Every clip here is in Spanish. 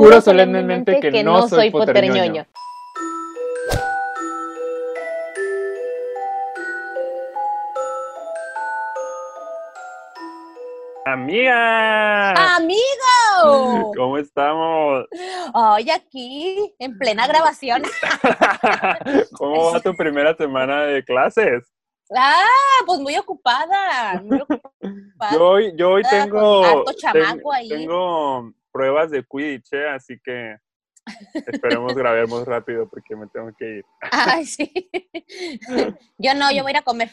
Juro solemnemente que no soy poterñoño. Amiga. Amigo. ¿Cómo estamos? Hoy aquí, en plena grabación. ¿Cómo va tu primera semana de clases? Ah, pues muy ocupada. Muy ocupada. Yo hoy, yo hoy tengo, tengo, tengo pruebas de Quidditch, ¿eh? así que esperemos grabemos rápido porque me tengo que ir. Ay, sí. Yo no, yo voy a ir a comer.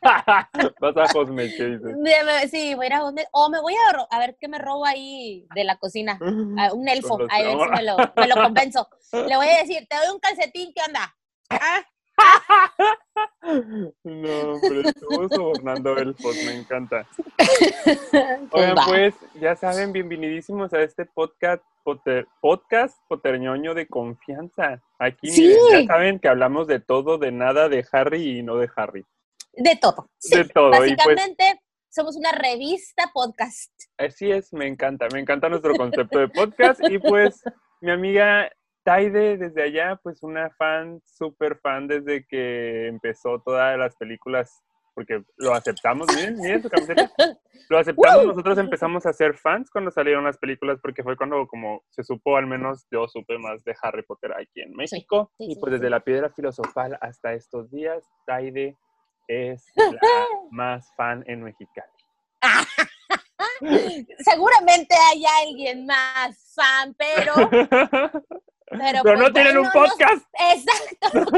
Vas a Hosme, ¿qué dices? Sí, voy a ir a Hosme. O me voy a, a ver qué me robo ahí de la cocina. un elfo. A ver si me lo, me lo convenzo. Le voy a decir, te doy un calcetín, ¿qué onda? ¿Ah? No, pero estuvo sobornando el pod, me encanta. Oigan, pues, ya saben, bienvenidísimos a este podcast, podcast poterñoño de confianza. Aquí ya saben que hablamos de todo, de nada, de Harry y no de Harry. De todo. de todo. Pues Básicamente, somos una revista podcast. Así es, me encanta, me encanta nuestro concepto de podcast. Y pues, mi amiga Taide, desde allá, pues una fan, súper fan desde que empezó todas las películas, porque lo aceptamos, miren, miren su camiseta, lo aceptamos, nosotros empezamos a ser fans cuando salieron las películas, porque fue cuando como se supo, al menos yo supe más de Harry Potter aquí en México, y pues desde la piedra filosofal hasta estos días, Taide es la más fan en Mexicali. Seguramente hay alguien más fan, pero Pero, no pues, tienen un podcast. exacto,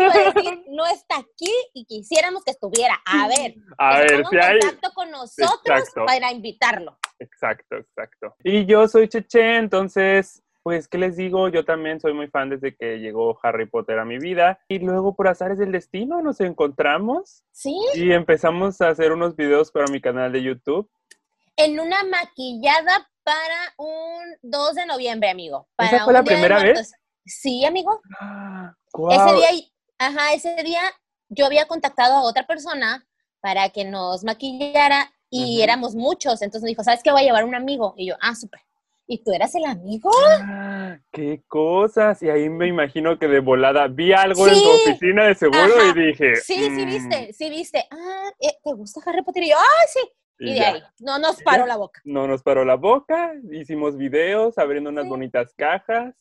no está aquí y quisiéramos que estuviera. A ver, a ver si hay contacto con nosotros para invitarlo. Exacto, exacto. Y yo soy Cheche, entonces, pues, ¿qué les digo? Yo también soy muy fan desde que llegó Harry Potter a mi vida. Y luego, por azares del destino, nos encontramos. Sí. Y empezamos a hacer unos videos para mi canal de YouTube. En una maquillada para un 2 de noviembre, amigo. Para ¿Esa fue la primera vez? Sí, amigo. Ese día, ajá, ese día yo había contactado a otra persona para que nos maquillara y éramos muchos. Entonces me dijo, ¿sabes qué? Voy a llevar un amigo. Y yo, ah, súper. ¿Y tú eras el amigo? Ah, ¡Qué cosas! Y ahí me imagino que de volada vi algo en tu oficina de seguro y dije... Sí, sí viste, mm". sí viste. Ah, eh, ¿te gusta Harry Potter? Y yo, ¡ah, sí! Y, de ahí, no nos paró la boca. No nos paró la boca, hicimos videos abriendo unas bonitas cajas.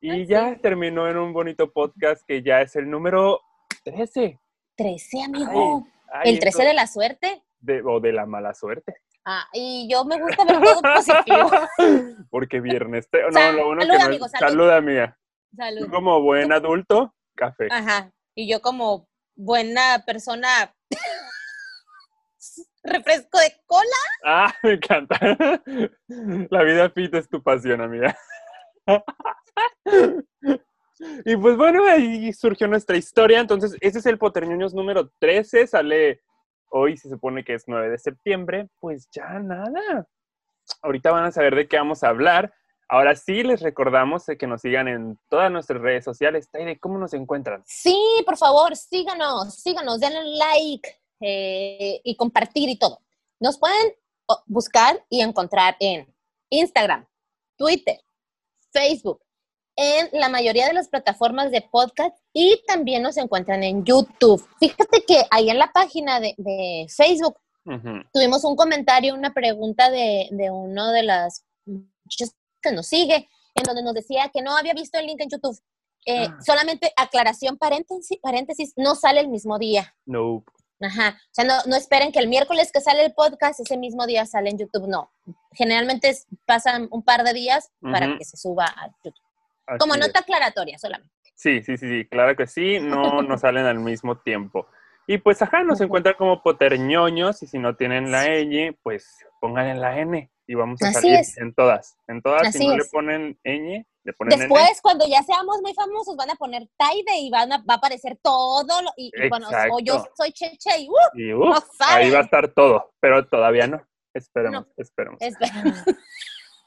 Y ya terminó en un bonito podcast que ya es el número 13. 13, amigo. ¿El 13 de la suerte? o de la mala suerte. Ah, y yo me gusta ver todo positivo. Porque viernes. no, lo bueno salud, que amigo, salud. amiga. Salud. como buen adulto, café. Ajá. Y yo como buena persona, refresco de cola. Ah, me encanta. La vida fit es tu pasión, amiga. y pues bueno, ahí surgió nuestra historia. Entonces, ese es el Poterñoños número 13. Sale hoy, se supone que es 9 de septiembre. Pues ya nada. Ahorita van a saber de qué vamos a hablar. Ahora sí les recordamos que nos sigan en todas nuestras redes sociales. Taide, ¿cómo nos encuentran? Sí, por favor, síganos, síganos, denle like eh, y compartir y todo. Nos pueden oh, buscar y encontrar en Instagram, Twitter, Facebook, en la mayoría de las plataformas de podcast y también nos encuentran en YouTube. Fíjate que ahí en la página de, Facebook tuvimos un comentario, una pregunta de, uno de las muchachos que nos sigue, en donde nos decía que no había visto el link en YouTube. Eh, ah. Solamente aclaración, paréntesis, paréntesis, no sale el mismo día. No. Ajá. O sea, no, no, esperen que el miércoles que sale el podcast, ese mismo día sale en YouTube. No. Generalmente pasan un par de días para que se suba a YouTube. Como nota aclaratoria solamente. Sí, sí, sí, sí, claro que sí, no nos salen al mismo tiempo. Y pues, ajá, nos encuentran como poterñoños y si no tienen la ñ, pues pongan en la N y vamos a salir en todas. En todas, si no le ponen ñ, le ponen Después, cuando ya seamos muy famosos, van a poner Taide y van a, va a aparecer todo. y, bueno, o yo soy Cheche y, uh, ahí va a estar todo, pero todavía no. Esperemos, esperemos. esperemos.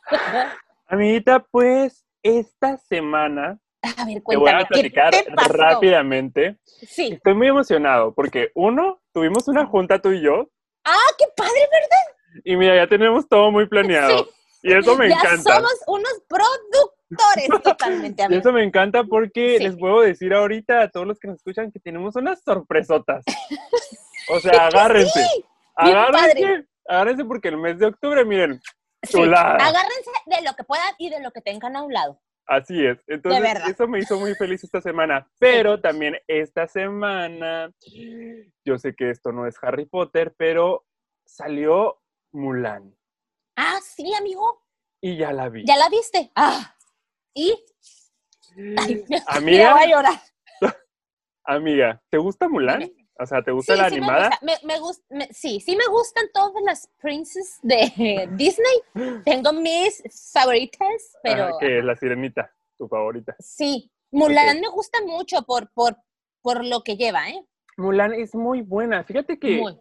Amiguita, pues esta semana a ver, te voy a platicar rápidamente. Sí. Estoy muy emocionado porque, uno, tuvimos una junta tú y yo. ¡Ah, qué padre, verdad! Y mira, ya tenemos todo muy planeado. Y eso me ya encanta. somos unos productores totalmente, Y amigo. eso me encanta porque Sí. les puedo decir ahorita a todos los que nos escuchan que tenemos unas sorpresotas. O sea, agárrense. bien agárrense. padre. Agárrense porque el mes de octubre, miren, Sí, chulada. Agárrense de lo que puedan y de lo que tengan a un lado. Así es. Entonces, eso me hizo muy feliz esta semana. Pero también esta semana, yo sé que esto no es Harry Potter, pero salió Mulan. Ah, sí, amigo. Y ya la vi. ¿Ya la viste? Ah. ¿Y? Ay, Amiga, voy a llorar. amiga, ¿te gusta Mulan? Dime. O sea, ¿te gusta Sí, la sí animada? Me gusta, me, me gust- me- sí, sí me gustan todas las princesas de Disney. Tengo mis favoritas, pero Ajá, que es la sirenita, tu favorita. sí. Mulan me gusta mucho por, por, por lo que lleva, ¿eh? Mulan es muy buena. Fíjate que Muy.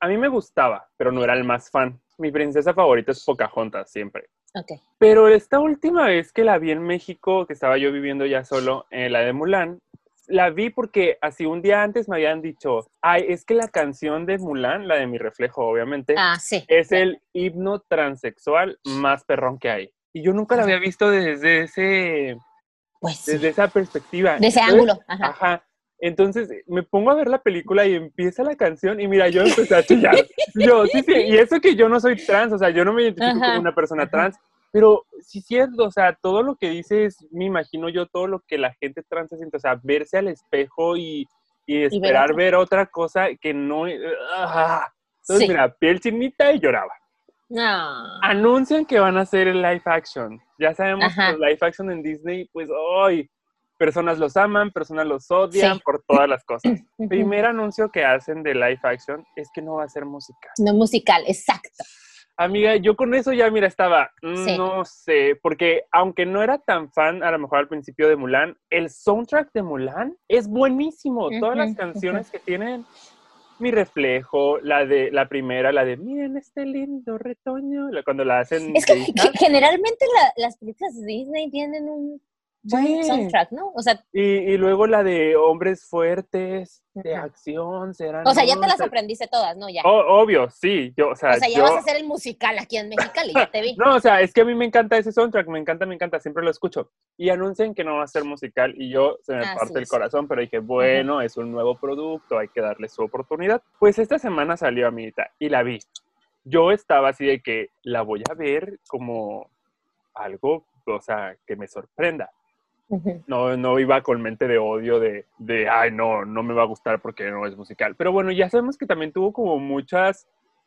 A mí me gustaba, pero no era el más fan. Mi princesa favorita es Pocahontas, siempre. Ok. Pero esta última vez que la vi en México, que estaba yo viviendo ya solo, en la de Mulan, la vi porque así un día antes me habían dicho, ay, es que la canción de Mulan, la de mi reflejo, obviamente, Ah, sí. es el himno transexual más perrón que hay. Y yo nunca la había visto desde ese, Pues sí. desde esa perspectiva. De ese Entonces, ángulo. Ajá. Ajá. Entonces me pongo a ver la película y empieza la canción y mira, yo empecé a chillar. Yo, sí, sí, y eso que yo no soy trans, o sea, yo no me identifico Ajá, como una persona ajá. trans, pero sí cierto, o sea, todo lo que dices, me imagino yo todo lo que la gente trans se siente, o sea, verse al espejo y, y esperar otra. ver otra cosa que no... ah. Entonces, Sí. mira, piel chinita y lloraba. No. Anuncian que van a hacer el live action. Ya sabemos Ajá. que los live action en Disney, pues hoy personas los aman, personas los odian Sí. por todas las cosas. Primer anuncio que hacen de live action es que no va a ser musical. No musical, exacto. Amiga, yo con eso ya, mira, estaba, mm, Sí. no sé, porque aunque no era tan fan a lo mejor al principio de Mulan, el soundtrack de Mulan es buenísimo. Todas las canciones que tienen Mi Reflejo, la de la primera, la de Miren este lindo retoño, la- cuando la hacen Es que generalmente la- las películas de Disney tienen un Sí. soundtrack, ¿no? O sea, Y, y luego la de hombres fuertes, de acción, serán. o sea, ya te las aprendiste todas, ¿no? Ya. O- obvio, sí. Yo, o sea, o sea, ya yo- vas a hacer el musical aquí en Mexicali, ya te vi. No, o sea, es que a mí me encanta ese soundtrack, me encanta, me encanta, siempre lo escucho. Y anuncian que no va a ser musical y yo se me Así parte el es. corazón, pero dije, bueno, es un nuevo producto, hay que darle su oportunidad. Pues esta semana salió amiguita y la vi. Yo estaba así de que la voy a ver como algo, o sea, que me sorprenda. No, no iba con mente de odio de, de, ay, no, no me va a gustar porque no es musical. Pero bueno, ya sabemos que también tuvo como muchas,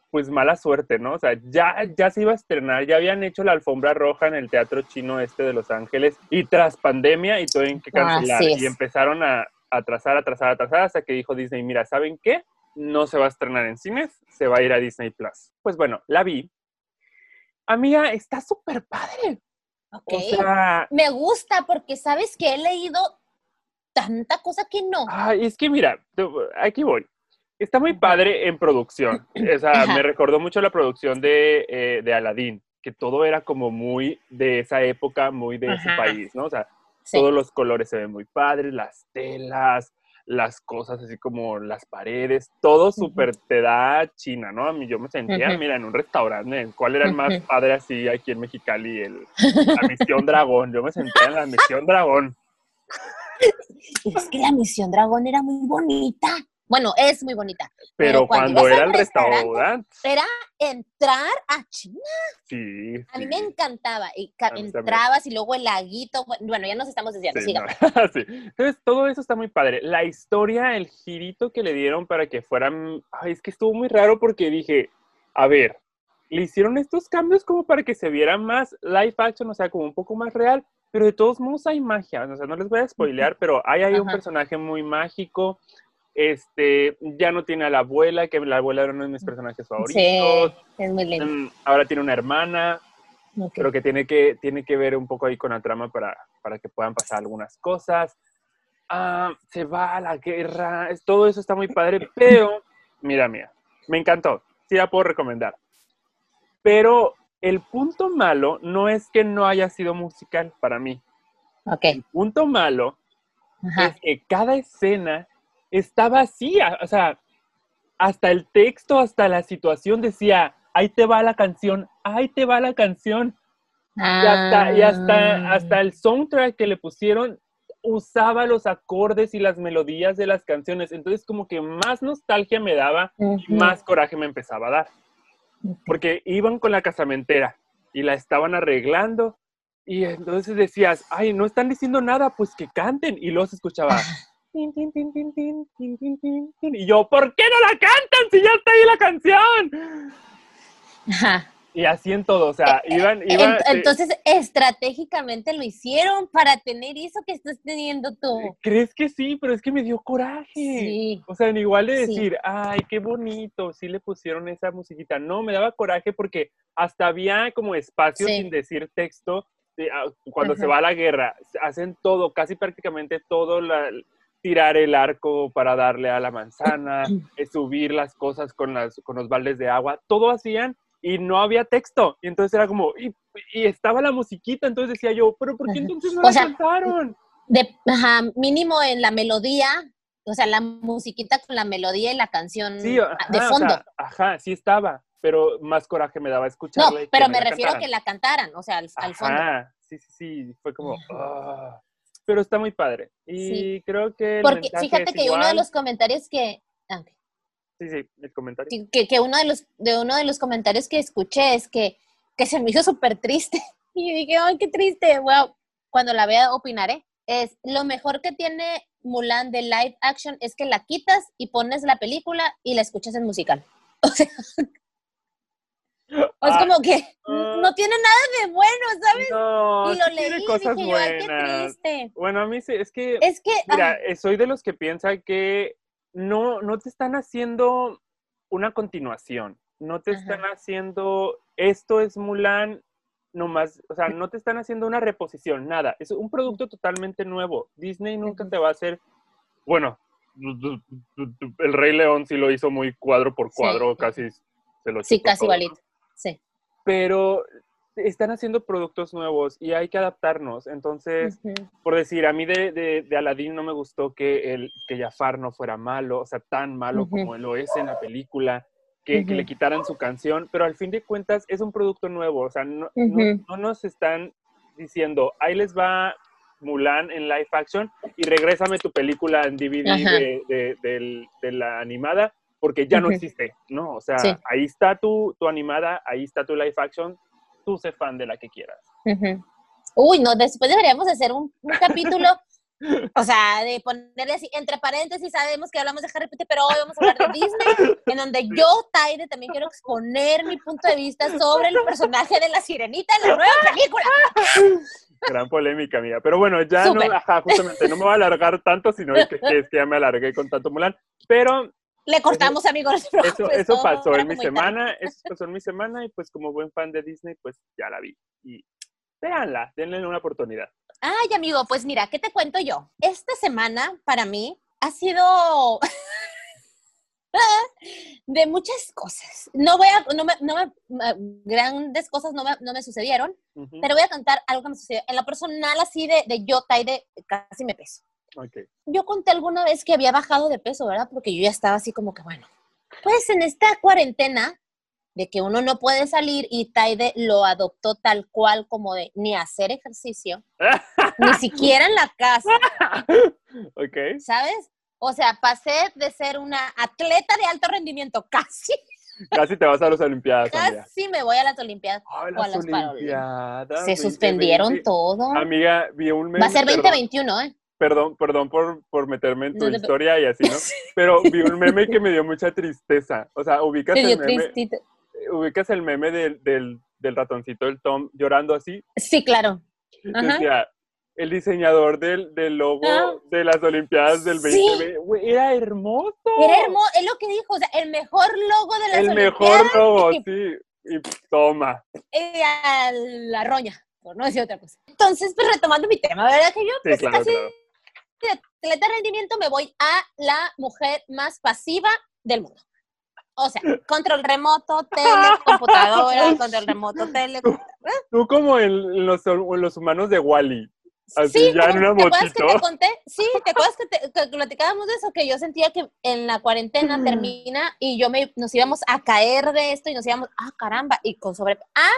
pues mala suerte, ¿no? O sea, ya, ya se iba a estrenar, ya habían hecho la alfombra roja en el Teatro Chino este de Los Ángeles y tras pandemia y tuvieron que cancelar. Y empezaron a atrasar, atrasar, atrasar hasta que dijo Disney, mira, ¿saben qué? No se va a estrenar en cines, se va a ir a Disney Plus. Pues bueno, la vi. Amiga, está súper padre. Ok. O sea, Me gusta porque sabes que he leído tanta cosa que no. Es que mira, aquí voy. Está muy padre en producción. O sea, me recordó mucho la producción de, eh, de Aladdin, que todo era como muy de esa época, muy de ese país, ¿no? O sea, Sí. todos los colores se ven muy padres, las telas, las cosas así como las paredes, todo súper te da China, ¿no? A mí yo me sentía, mira, en un restaurante, ¿cuál era el más padre así aquí en Mexicali? El, la Misión Dragón, yo me sentía en la Misión Dragón. Es que la misión dragón era muy bonita. Bueno, es muy bonita. Pero, Pero cuando cuando, era el restaurante, restaurante, Era entrar a China. sí. A mí sí. me encantaba. Y entrabas y luego el laguito. Bueno, ya nos estamos desviando. Sí, no, sí. Entonces, todo eso está muy padre. La historia, el girito que le dieron para que fueran. Ay, es que estuvo muy raro porque dije, a ver, le hicieron estos cambios como para que se viera más live action, o sea, como un poco más real, pero de todos modos hay magia. O sea, no les voy a spoilear, pero hay ahí un personaje muy mágico. Este, ya no tiene a la abuela, que la abuela era uno de mis personajes favoritos. Sí, es muy lindo. Mm, Ahora tiene una hermana, Ok. pero que tiene que, tiene que ver un poco ahí con la trama para, para que puedan pasar algunas cosas. Ah, se va a la guerra, todo eso está muy padre, pero, mira, mira, me encantó, sí la puedo recomendar. Pero el punto malo no es que no haya sido musical para mí. Ok. El punto malo Ajá. es que cada escena está vacía, o sea, hasta el texto, hasta la situación decía, ahí te va la canción, ahí te va la canción. Y hasta, y hasta, Ah. hasta el soundtrack que le pusieron usaba los acordes y las melodías de las canciones. Entonces como que más nostalgia me daba, más coraje me empezaba a dar. Porque iban con la casamentera y la estaban arreglando. Y entonces decías, ay, no están diciendo nada, pues que canten. Y se escuchaba. Y yo, ¿por qué no la cantan si ya está ahí la canción? Y así en todo, o sea, eh, eh, iban... iban este Entonces, estratégicamente lo hicieron para tener eso que estás teniendo tú. Eh, ¿Crees que sí? Pero es que me dio coraje. Sí. O sea, igual de decir, ay, qué bonito, sí le pusieron esa musiquita. No, me daba coraje porque hasta había como espacio sin decir texto. Ah, cuando se va a la guerra, hacen todo, casi prácticamente todo la, tirar el arco para darle a la manzana, eh, subir las cosas con, las, con los baldes de agua, todo hacían y no había texto. Y entonces era como, y, y estaba la musiquita, entonces decía yo, pero ¿por qué entonces no O la sea, cantaron? De, ajá, mínimo en la melodía, o sea, la musiquita con la melodía y la canción Sí, ajá, de o fondo. sea, ajá, sí estaba, pero más coraje me daba no, escucharla. que pero me refiero a que la cantaran, o sea, al, al fondo. Ajá, sí, sí, sí, fue como, ah. Pero está muy padre. Y Sí. creo que Porque fíjate que uno de los comentarios que, ah. Sí, sí, el comentario. que, que- que uno de los de uno de los comentarios que escuché es que, que se me hizo súper triste. Y yo dije, ay, qué triste, wow. Cuando la vea opinaré. Es lo mejor que tiene Mulan de live action es que la quitas y pones la película y la escuchas en musical. O sea, es Ah, como que no tiene nada de bueno, ¿sabes? No, y lo sí tiene leí y cosas dije yo, ay, qué buenas. triste. Bueno, a mí sí, es que, Es que, mira, ah, soy de los que piensa que no, no te están haciendo una continuación, no te Ajá. están haciendo, esto es Mulan, nomás, o sea, no te están haciendo una reposición, nada, es un producto totalmente nuevo. Disney nunca te va a hacer, bueno, el Rey León sí lo hizo muy cuadro por Sí. cuadro, casi se lo sí, casi ¿no? Sí. Pero están haciendo productos nuevos y hay que adaptarnos. Entonces, por decir, a mí de, de, de Aladdin no me gustó que, el, que Jafar no fuera malo, o sea, tan malo como lo es en la película, que, que le quitaran su canción, pero al fin de cuentas es un producto nuevo, o sea, no, no- Ujú. no nos están diciendo, ahí les va Mulan en live action y regrésame tu película en DVD de la animada, porque ya no existe, ¿no? O sea, Sí. ahí está tu, tu animada, ahí está tu live action, tú sé fan de la que quieras. Uy, no, después deberíamos hacer un, un capítulo, o sea, de ponerle así, entre paréntesis, sabemos que hablamos de Harry Potter, pero hoy vamos a hablar de Disney, en donde yo, Taide, también quiero exponer mi punto de vista sobre el personaje de la sirenita en la nueva película. Gran polémica, amiga. Pero bueno, ya no, ajá, justamente, no me voy a alargar tanto, sino que, que es que ya me alargué con tanto Mulan. Pero Le cortamos, amigos, eso, es eso pasó en mi semana, eso pasó en mi semana y pues como buen fan de Disney, pues ya la vi. Y véanla, denle una oportunidad. Ay, amigo, pues mira, ¿qué te cuento yo? Esta semana para mí ha sido de muchas cosas. No voy a, no me, no me- grandes cosas no me, no me sucedieron, pero voy a contar algo que me sucedió. En lo personal, así de, de yo, de casi me peso. Ok. Yo conté alguna vez que había bajado de peso, ¿verdad? Porque yo ya estaba así como que, bueno, pues en esta cuarentena de que uno no puede salir y Taide lo adoptó tal cual como de ni hacer ejercicio, ni siquiera en la casa, ok. ¿sabes? O sea, pasé de ser una atleta de alto rendimiento, casi, Casi te vas a las Olimpiadas, casi me voy a las Olimpiadas. Ay, o a las las. Olimpiadas. Se suspendieron 2020. todo. Amiga, vi un meme. Va a ser perdón, 2021, ¿eh? Perdón, perdón por, por meterme en tu No historia y así, ¿no? Pero vi un meme que me dio mucha tristeza. O sea, ubicas el meme, tristito. ubicas el meme del, del, del ratoncito del Tom llorando así. Sí, claro. Ajá. Decía, el diseñador del, del logo Ah. de las Olimpiadas del Sí. 2020. Güey, era hermoso. Era hermoso, es lo que dijo, o sea, el mejor logo de las El Olimpiadas. mejor logo, y- sí. Y toma. eh, a la roña, por no decir otra cosa. Entonces, pues retomando mi tema, ¿verdad? Que yo, Sí, pues claro, casi claro. De atleta de rendimiento me voy a la mujer más pasiva del mundo. O sea, control remoto, tele, computadora, control remoto, tele. Tú como en, los, en los humanos de Wally. Así Sí, ya en una ¿te acuerdas que te conté? Sí, ¿te acuerdas que, te, que platicábamos de eso? Que yo sentía que en la cuarentena termina y yo me, nos íbamos a caer de esto y nos íbamos, ah, caramba, y con sobre... Ah,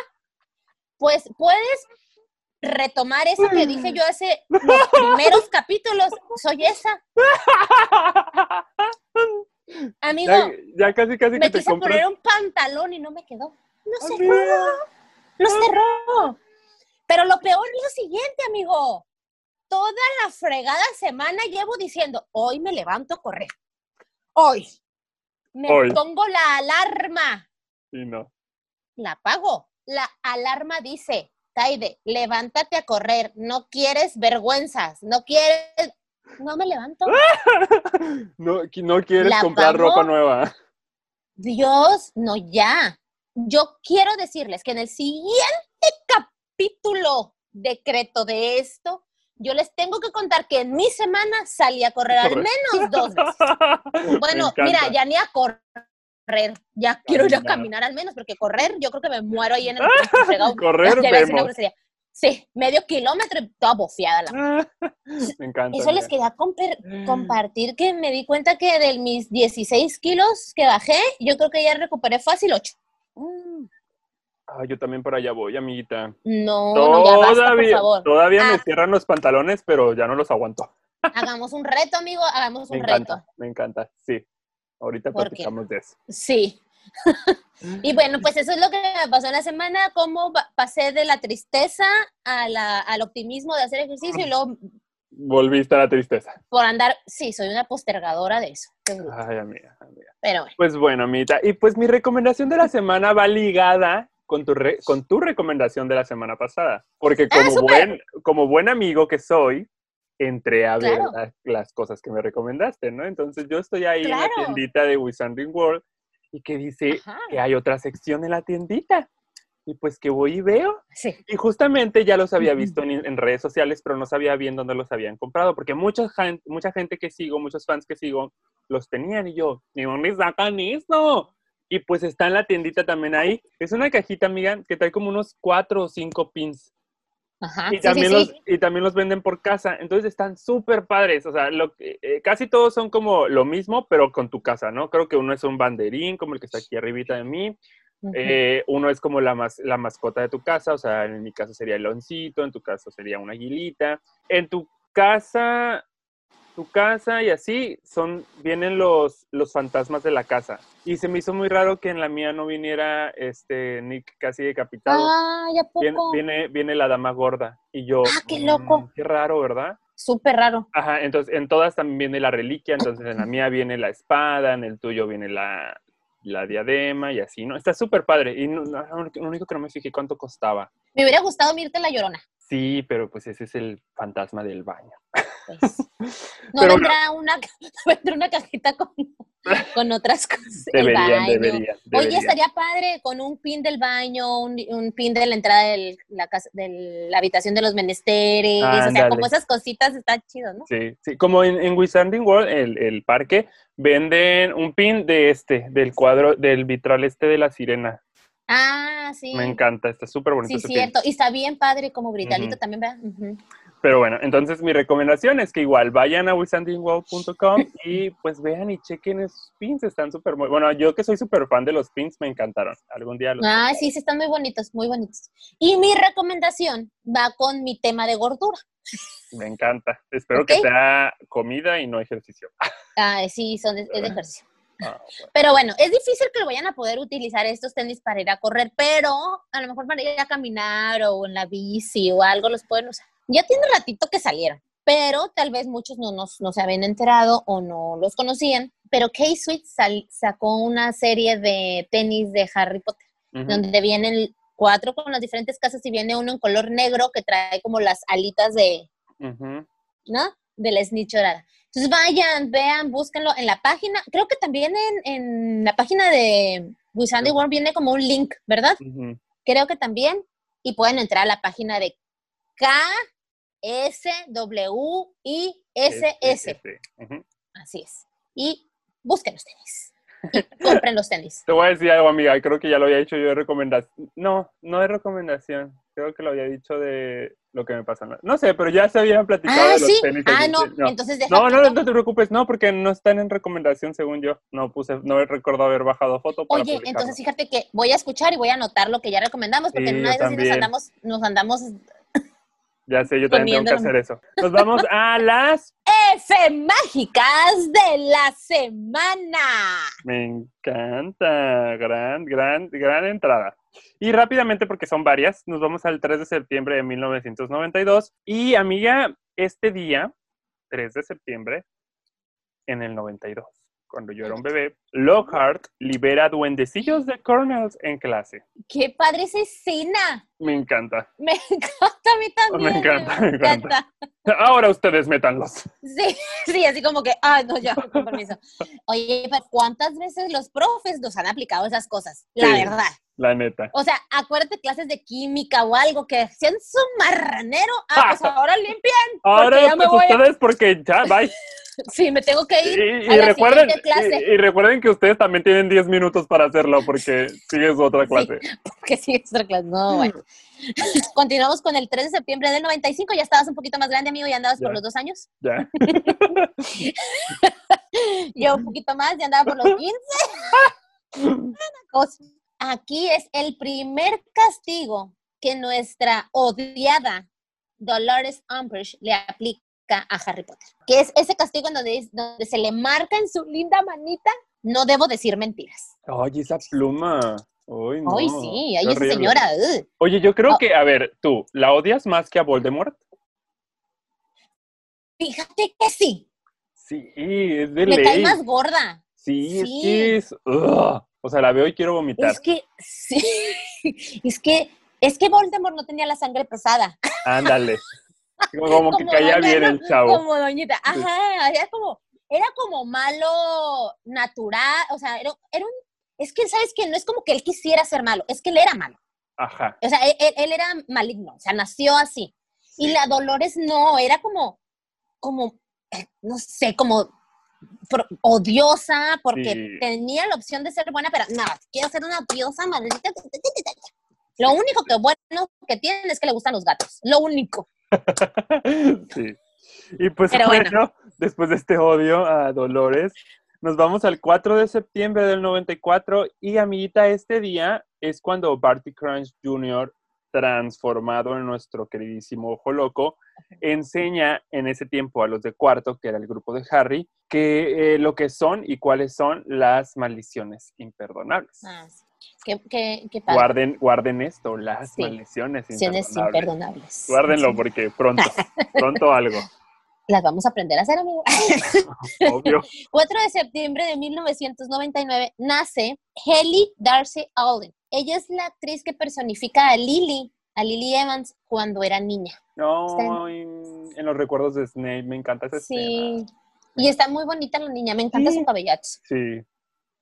pues puedes retomar eso que dije yo hace los primeros capítulos. Soy esa. Amigo, ya, ya casi, casi me que te quise compras. poner un pantalón y no me quedó. No cerró, Amiga. no cerró. Pero lo peor es lo siguiente, amigo. Toda la fregada semana llevo diciendo, hoy me levanto a correr. Hoy. Me Hoy. pongo la alarma. Sí, no. La apago. La alarma dice, Taide, levántate a correr. No quieres vergüenzas. No quieres... No me levanto. No, no quieres ¿La comprar ropa nueva. Dios, no ya. Yo quiero decirles que en el siguiente capítulo decreto de esto, yo les tengo que contar que en mi semana salí a correr al menos dos veces. Bueno, mira, ya ni a correr, ya quiero ir a Caminar. al menos, porque correr, yo creo que me muero ahí en el. Correr, Ya vemos. Sí, medio kilómetro y toda bofiada la Me encanta. Eso les quería comper- compartir que me di cuenta que de mis 16 kilos que bajé, yo creo que ya recuperé fácil 8. Ah, yo también por allá voy, amiguita. No, no, ya basta, por Todavía, favor. todavía me Ah. cierran los pantalones, pero ya no los aguanto. Hagamos un reto, amigo, hagamos Me un encanta, reto. me encanta. Sí. Ahorita platicamos de eso. Sí. y bueno, pues eso es lo que me pasó en la semana, cómo pasé de la tristeza a la- al optimismo de hacer ejercicio y luego Volviste a la tristeza. por andar, sí, soy una postergadora de eso. Ay, amiga, amiga. Pero bueno, Pues bueno, amiguita. Y pues mi recomendación de la semana va ligada con tu, re- con tu recomendación de la semana pasada. Porque Ah, como, súper. buen, como buen amigo que soy, entré a Claro. las cosas que me recomendaste, ¿no? Entonces yo estoy ahí en la tiendita de Wizarding World y que dice Ajá. que hay otra sección en la tiendita. Y pues que voy y veo. sí. Y justamente ya los había visto en, en redes sociales, pero no sabía bien dónde los habían comprado, porque mucha gente, mucha gente que sigo, muchos fans que sigo, los tenían y yo, ¿y dónde sacan esto? Y pues está en la tiendita también ahí. Es una cajita, amiga, que trae como unos cuatro o cinco pins. Ajá. Y sí, también, sí. Los, y también los venden por casa. Entonces están súper padres. O sea, lo, eh, casi todos son como lo mismo, pero con tu casa, ¿no? Creo que uno es un banderín, como el que está aquí arribita de mí. Eh, uno es como la, mas- la mascota de tu casa, o sea, en mi caso sería el leoncito, en tu caso sería una aguilita. En tu casa, tu casa y así, son, vienen los, los fantasmas de la casa. Y se me hizo muy raro que en la mía no viniera este Nick casi decapitado. Ah, ya poco. viene, viene la dama gorda. Y yo, Ah, qué loco. "Mm, qué raro, ¿verdad? Súper raro. Ajá, entonces en todas también viene la reliquia, entonces en la mía viene la espada, en el tuyo viene la, la diadema y así, ¿no? Está súper padre. Y no- no- lo único que no me fijé cuánto costaba. Me hubiera gustado mirte la llorona. Sí, pero pues ese es el fantasma del baño. pues. No Pero vendrá una, vendrá una cajita con, con otras cosas. el Deberían, baño. deberían, Oye, estaría padre con un pin del baño, un, un pin de la entrada de la, casa, de la habitación de los menesteres. o sea, como esas cositas está chido, ¿no? Sí, sí, como en, en Wizarding World, el, el parque, venden un pin de este, del cuadro, del vitral este de la sirena. Ah, sí. Me encanta, está súper bonito Sí, cierto. Y está bien padre como britalito Ujú. también, ¿verdad? Pero bueno, entonces mi recomendación es que igual vayan a wizardingworld.com y pues vean y chequen esos pins, están súper muy... Bueno, yo que soy súper fan de los pins, me encantaron. Algún día los... Ah, sí, sí, están muy bonitos, muy bonitos. Y mi recomendación va con mi tema de gordura. Me encanta. Espero que sea comida y no ejercicio. Ah, sí, son es de ejercicio. Ah, bueno. Pero bueno, es difícil que lo vayan a poder utilizar estos tenis para ir a correr, pero a lo mejor para ir a caminar o en la bici o algo los pueden usar. Ya tiene ratito que salieron, pero tal vez muchos no, nos, no se habían enterado o no los conocían. Pero K-Sweet sacó una serie de tenis de Harry Potter, donde vienen cuatro con las diferentes casas y viene uno en color negro que trae como las alitas de. ¿no? De la snitch dorada. Entonces vayan, vean, búsquenlo en la página. Creo que también en, en la página de Wizarding World viene como un link, ¿verdad? Creo que también. Y pueden entrar a la página de K S W I S S. Este. Así es. Y busquen los tenis. Y compren los tenis. Te voy a decir algo, amiga. Creo que ya lo había dicho yo de recomendación. No, no de recomendación. Creo que lo había dicho de, lo que me pasa. No sé, pero ya se habían platicado Ah, de los sí. tenis. Ah, así, no. no. Entonces deja. No, no, no te preocupes, no, porque no están en recomendación según yo. No puse, no recuerdo haber bajado foto para Oye, publicarlo. entonces fíjate que voy a escuchar y voy a anotar lo que ya recomendamos, porque Sí, en una de yo esas sí nos andamos, nos andamos Ya sé, yo también tengo que hacer eso. Nos vamos a las... F mágicas de la semana. Me encanta, gran, gran, gran entrada. Y rápidamente, porque son varias, nos vamos al 3 de septiembre de 1992. Y amiga, este día, 3 de septiembre, en el 92, cuando yo era un bebé, Lockhart libera duendecillos de Cornells en clase. Qué padre esa escena. Me encanta. Me encanta a mí también. Me encanta, me encanta. Ahora ustedes métanlos. Sí, sí, así como que, ah, no, ya, con permiso. Oye, pero ¿cuántas veces los profes nos han aplicado esas cosas? La Sí. verdad. La neta. O sea, acuérdate clases de química o algo que hacían su marranero. Ah, pues ahora limpien. Ahora, ya me pues a- ustedes, porque ya, bye. Sí, me tengo que ir. y a la recuerden, clase. y, y recuerden que ustedes también tienen 10 minutos para hacerlo porque sigue su otra clase. sí, es otra clase. No, bueno. Continuamos con el 3 de septiembre del 95. Ya estabas un poquito más grande, amigo, ya andabas por los dos años. Ya. Yo un poquito más, ya andaba por los 15. Una cosa. Aquí es el primer castigo que nuestra odiada Dolores Umbridge le aplica a Harry Potter. Que es ese castigo en donde, donde se le marca en su linda manita, no debo decir mentiras. Oye, esa pluma. Ay, no. Ay, sí, ay, esa horrible. señora. ugh. Oye, yo creo Oh. que, a ver, tú, ¿la odias más que a Voldemort? Fíjate que sí, Sí, es de me cae ley. más gorda. Sí, es Sí. que es. ugh. O sea, la veo y quiero vomitar. Es que, sí, es que, es que Voldemort no tenía la sangre pesada. Ándale. Como, que Como caía doña, bien el chavo. Como doñita. Ajá, era como, era como malo natural, o sea, era, era un, es que, ¿sabes qué? No es como que él quisiera ser malo, es que él era malo. Ajá. O sea, él, él- era maligno, o sea, nació así. Y la Dolores no, era como, como, no sé, como odiosa, porque Sí. tenía la opción de ser buena, pero no, quiero ser una odiosa, maldita. Lo único que bueno que tiene es que le gustan los gatos. Lo único. sí. Y pues bueno, bueno. después de este odio a Dolores, nos vamos al 4 de septiembre del 94 y amiguita, este día es cuando Barty Crunch Jr., transformado en nuestro queridísimo Ojo Loco, enseña en ese tiempo a los de cuarto, que era el grupo de Harry, que eh, lo que son y cuáles son las maldiciones imperdonables. Ah, sí. Qué, qué, qué padre. Guarden, guarden esto, las Sí. maldiciones imperdonables. imperdonables. Guárdenlo porque pronto, pronto algo, Las vamos a aprender a hacer, amigo. obvio. 4 de septiembre de 1999 nace Haley Darcy Alden. Ella es la actriz que personifica a Lily, a Lily Evans, cuando era niña. No, en, en los recuerdos de Snape me encanta esa escena. Sí. Y está muy bonita la niña, me encanta Sí. su cabellazo. Sí,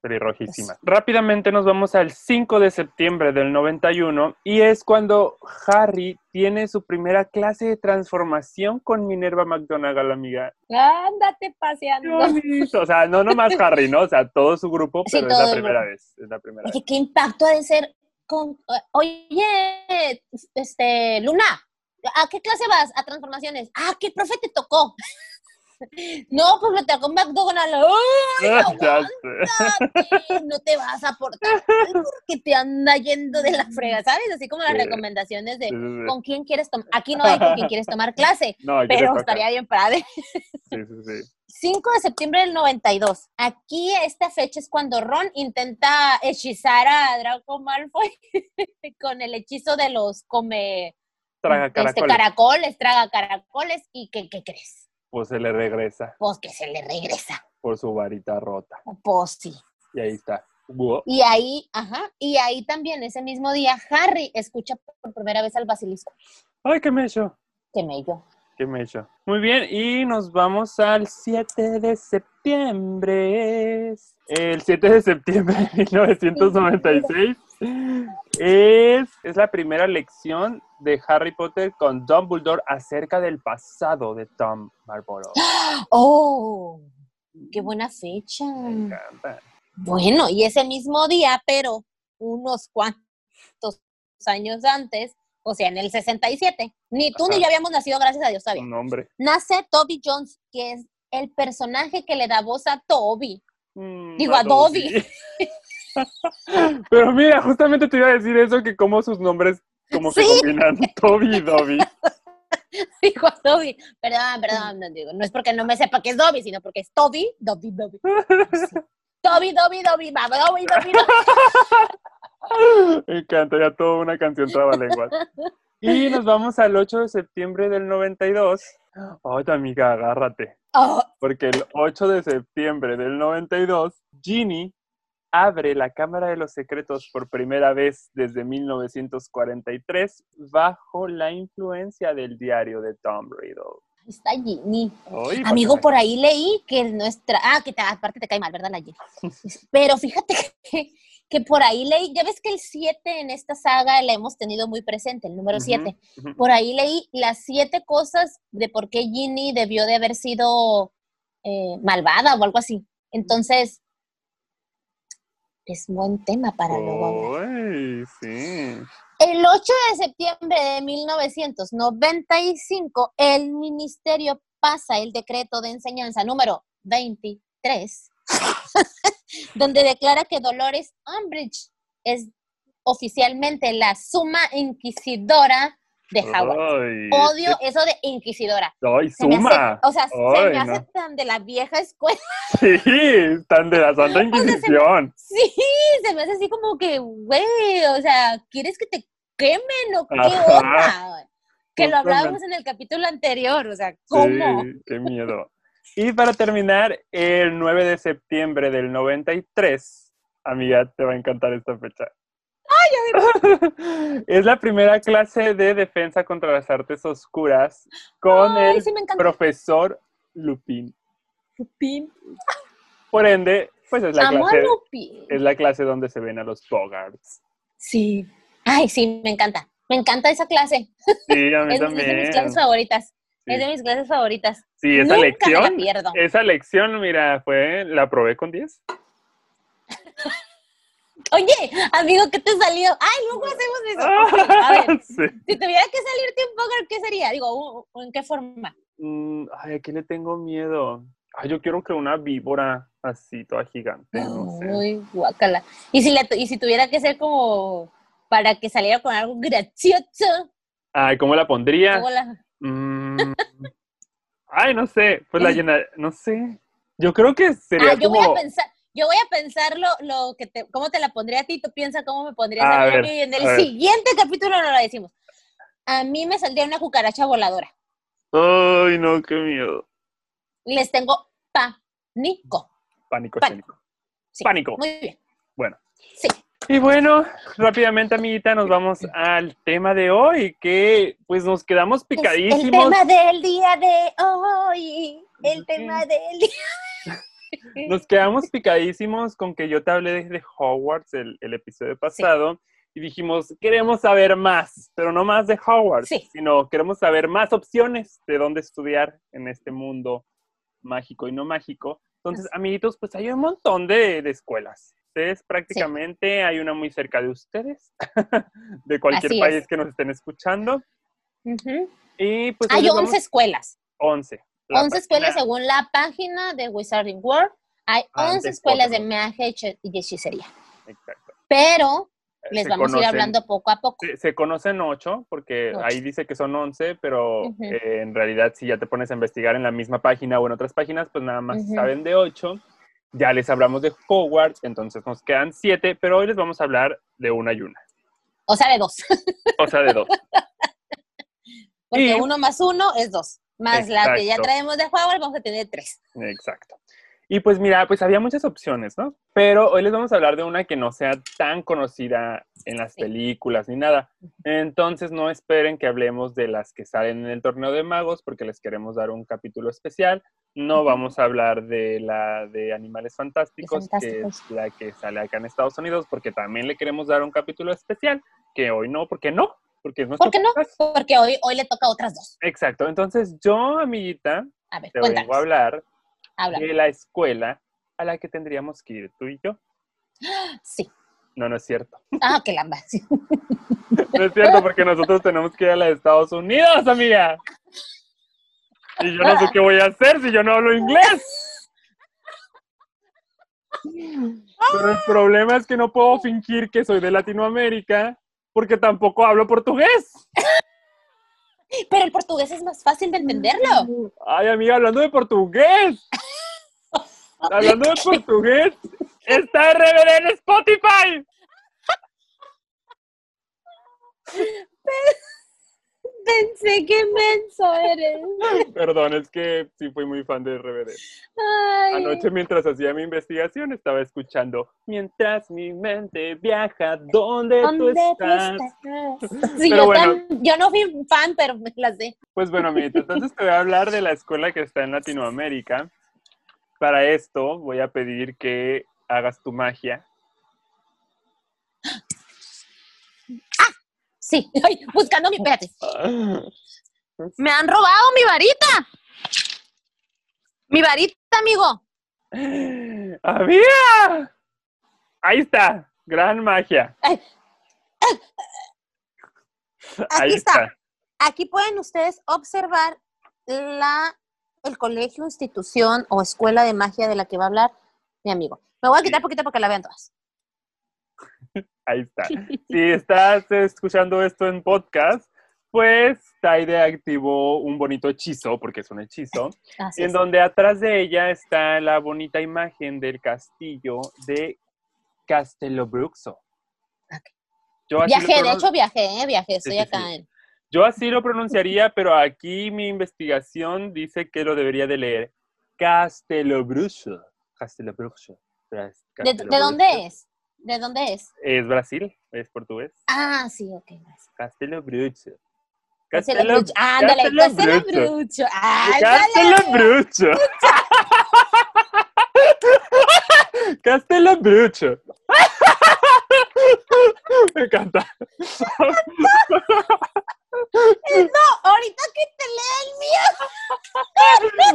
pelirrojísima. Rápidamente nos vamos al 5 de septiembre del 91 y es cuando Harry tiene su primera clase de transformación con Minerva McGonagall, amiga. Ándate paseando. O sea, no nomás Harry, ¿no? O sea, todo su grupo, Sí, pero es la primera vez. Es la primera vez. Oye, qué impacto ha de ser con. Oye, este, Luna, ¿a qué clase vas? A transformaciones. Ah, ¿qué profe te tocó? No, pues me tocó McDonald's. ¡Ay, Ya aguántate! sé. No te vas a portar porque te anda yendo de la frega, ¿sabes? Así como las recomendaciones de con quién quieres tomar. Aquí no hay con quién quieres tomar clase, No, pero estaría bien. Sí, sí, sí. 5 de septiembre del 92. Aquí esta fecha es cuando Ron intenta hechizar a Draco Malfoy con el hechizo de los come Traga este, caracoles. caracoles, traga caracoles y ¿qué, qué crees? Pues se le regresa Pues que se le regresa. por su varita rota. Pues sí. Y ahí está. Y ahí, ajá, y ahí también ese mismo día Harry escucha por primera vez al basilisco. Ay, qué me echó. Que me yo. Qué me echó. Muy bien, y nos vamos al 7 de septiembre. El 7 de septiembre de 1996 es, es la primera lección de Harry Potter con Dumbledore acerca del pasado de Tom Marlborough. ¡Oh! ¡Qué buena fecha! Me encanta. Bueno, y ese mismo día, pero unos cuantos años antes, o sea, en el 67, Ni tú ni yo habíamos nacido, gracias a Dios todavía. Un nombre. Nace Toby Jones, que es el personaje que le da voz a Toby. Mm, Digo, a Dobby. Pero mira, justamente te iba a decir eso, que como sus nombres como que Sí. combinan Toby y Dobby. Digo a Toby. Perdón, perdón, no, digo, no es porque no me sepa que es Dobby, sino porque es Toby, Dobby, Dobby. Sí. Toby, Dobby, Dobby, va, Dobby, Dobby, Dobby. Me encanta, ya toda una canción trabalenguas. Y nos vamos al 8 de septiembre del 92. Ay, amiga, agárrate. Oh, Porque el 8 de septiembre del 92, Ginny abre la Cámara de los Secretos por primera vez desde 1943 bajo la influencia del diario de Tom Riddle. está Ginny. Ay, Amigo, por ahí leí que nuestra. Ah, que te- aparte te cae mal, ¿verdad, la? Pero fíjate que, que por ahí leí. Ya ves que el 7 en esta saga la hemos tenido muy presente, el número Ujú, 7. ujú. Por ahí leí las siete cosas de por qué Ginny debió de haber sido eh, malvada o algo así. Entonces, es buen tema para luego sí. El 8 de septiembre de 1995, el ministerio pasa el decreto de enseñanza número 23, donde declara que Dolores Umbridge es oficialmente la suma inquisidora de Howard. Ay, Odio eso de inquisidora. Ay, Se me hace- suma. o sea, se me hace no. tan de la vieja escuela. Sí, tan de la Santa se me- Inquisición. Sí, se me hace así como que, güey, o sea, ¿quieres que te quemen o qué Ajá. onda? Que lo hablábamos en el capítulo anterior, o sea, ¿cómo? Sí, qué miedo. Y para terminar, el 9 de septiembre del 93, amiga, te va a encantar esta fecha. es la primera clase de defensa contra las artes oscuras con Ay, el sí me profesor Lupin. Lupin. Por ende, pues es la, Amo clase, es la clase donde se ven a los Bogarts. Sí. Ay, sí, me encanta. Me encanta esa clase. Sí, a mí Es, es de también. mis clases favoritas. Sí. Es de mis clases favoritas. Sí, esa Nunca me la lección, pierdo. esa lección, mira, fue, la probé con 10. Oye, amigo, ¿qué te salió? Ay, luego hacemos eso. Ok, a ver, Sí. si tuviera que salirte un poco, ¿qué sería? Digo, ¿en qué forma? Mm, ay, ¿a qué le tengo miedo? Ay, yo quiero que una víbora así, toda gigante, no sé. Guácala. ¿Y si, la y si tuviera que ser como para que saliera con algo gracioso? Ay, ¿cómo la pondría? la- Mm, ay, no sé, pues la llena, no sé. Yo creo que sería Ah, yo como... voy a pensar, yo voy a pensar lo, lo que te, cómo te la pondría a ti, tú piensa cómo me pondrías A a mí, ver, y en el ver. siguiente capítulo no lo decimos. A mí me saldría una cucaracha voladora. Ay, no, qué miedo. Les tengo pánico. Pánico Pánico. Sí, Pánico. Muy bien. Bueno. Sí. Y bueno, rápidamente, amiguita, nos vamos al tema de hoy, que pues nos quedamos Es el picadísimos. tema del día de hoy. El tema del día. Nos quedamos picadísimos con que yo te hablé de Hogwarts el, el episodio pasado y dijimos, queremos saber más, pero no más de Hogwarts, Sí. sino queremos saber más opciones de dónde estudiar en este mundo mágico y no mágico. Entonces, amiguitos, pues hay un montón de, de escuelas. Ustedes prácticamente hay una muy cerca de ustedes, de cualquier Así país es. que nos estén escuchando. Ujú. Y pues Hay les 11 vamos- escuelas. 11. La 11 escuelas según la página de Wizarding World. Hay Antes 11 escuelas de magia y hechicería. Exacto. Pero les Se vamos a ir hablando poco a poco. Se, se conocen ocho, porque Ocho. ahí dice que son once, pero eh, en realidad si ya te pones a investigar en la misma página o en otras páginas, pues nada más saben de ocho. Ya les hablamos de Hogwarts, entonces nos quedan siete, pero hoy les vamos a hablar de una y una. O sea, de dos. O sea, de dos. Porque Y- uno más uno es dos. Más la que ya Exacto. traemos de Hogwarts, vamos a tener tres. Exacto. Y pues mira, pues había muchas opciones, ¿no? Pero hoy les vamos a hablar de una que no sea tan conocida en las Sí. películas ni nada. Entonces no esperen que hablemos de las que salen en el torneo de magos porque les queremos dar un capítulo especial. No vamos a hablar de la de Animales Fantásticos, que Fantásticos. es la que sale acá en Estados Unidos, porque también le queremos dar un capítulo especial, que hoy no, porque no, porque ¿Por qué no? Porque hoy, hoy le toca a otras dos. Exacto. Entonces yo, amiguita, A ver, te cuéntanos. vengo a hablar Habla. de la escuela a la que tendríamos que ir tú y yo. Sí. No, no es cierto. Ah, que la más. No es cierto porque nosotros tenemos que ir a la de Estados Unidos, amiga. Y yo no sé qué voy a hacer si yo no hablo inglés. Pero el problema es que no puedo fingir que soy de Latinoamérica porque tampoco hablo portugués. Pero el portugués es más fácil de entenderlo. Ay, amiga, hablando de portugués. Hablando de portugués, está RBD en Spotify. Pensé que menso eres. Perdón, es que sí fui muy fan de RBD. Ay. Anoche mientras hacía mi investigación estaba escuchando Mientras mi mente viaja, ¿dónde, tú ¿Dónde tú estás? estás? Sí, Pero yo, bueno. yo no fui fan, pero me las sé. Pues bueno, amiguita, entonces te voy a hablar de la escuela que está en Latinoamérica. Para esto voy a pedir que hagas tu magia. Sí, buscando mi. Espérate. Me han robado mi varita. Mi varita, amigo. ¡Amiga! Ahí está, gran magia. Ay. Aquí está. Aquí pueden ustedes observar la, el colegio, institución o escuela de magia de la que va a hablar mi amigo. Me voy a quitar poquito porque la vean todas. Ahí está. Si estás escuchando esto en podcast, pues Taide activó un bonito hechizo, porque es un hechizo, Así en es. donde atrás de ella está la bonita imagen del castillo de Castelobruxo. Ok. Yo Viajé, de hecho viajé, ¿eh? viajé, estoy sí, acá sí. en... yo así lo pronunciaría, pero aquí mi investigación dice que lo debería de leer Castelobruxo. Castelobruxo. ¿De, de dónde es? ¿De dónde es? Es Brasil, es portugués. Ah, sí, ok. gracias. Castelobruxo. Castelabrucho. Ándale, Castelabrucho. Castelabrucho. Ándale. Castelabrucho. Castelabrucho. Me encanta. No, ahorita que te lea el mío.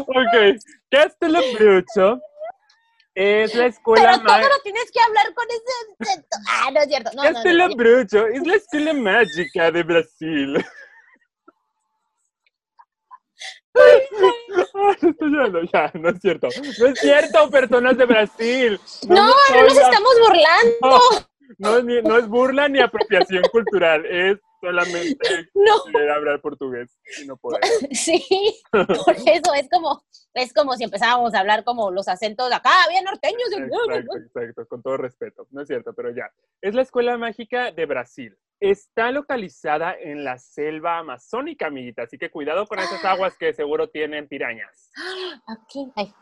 Ok. Castelabrucho es la escuela Pero todo lo tienes que hablar con ese acento. Ah, no es cierto. No, no, no, no. Castelabrucho es la escuela mágica de Brasil. Ay, estoy llorando, ya, no es cierto. No es cierto, personas de Brasil. No, no estoy nos estamos burlando. No, es ni- no es burla ni apropiación cultural, es solamente No. querer hablar portugués y no poder. Sí, por eso es como, es como si empezábamos a hablar como los acentos de acá, bien norteños. Exacto, exacto, con todo respeto. No es cierto, pero ya. Es la escuela mágica de Brasil. Está localizada en la selva amazónica, amiguita, así que cuidado con esas aguas que seguro tienen pirañas. Aquí, ahí,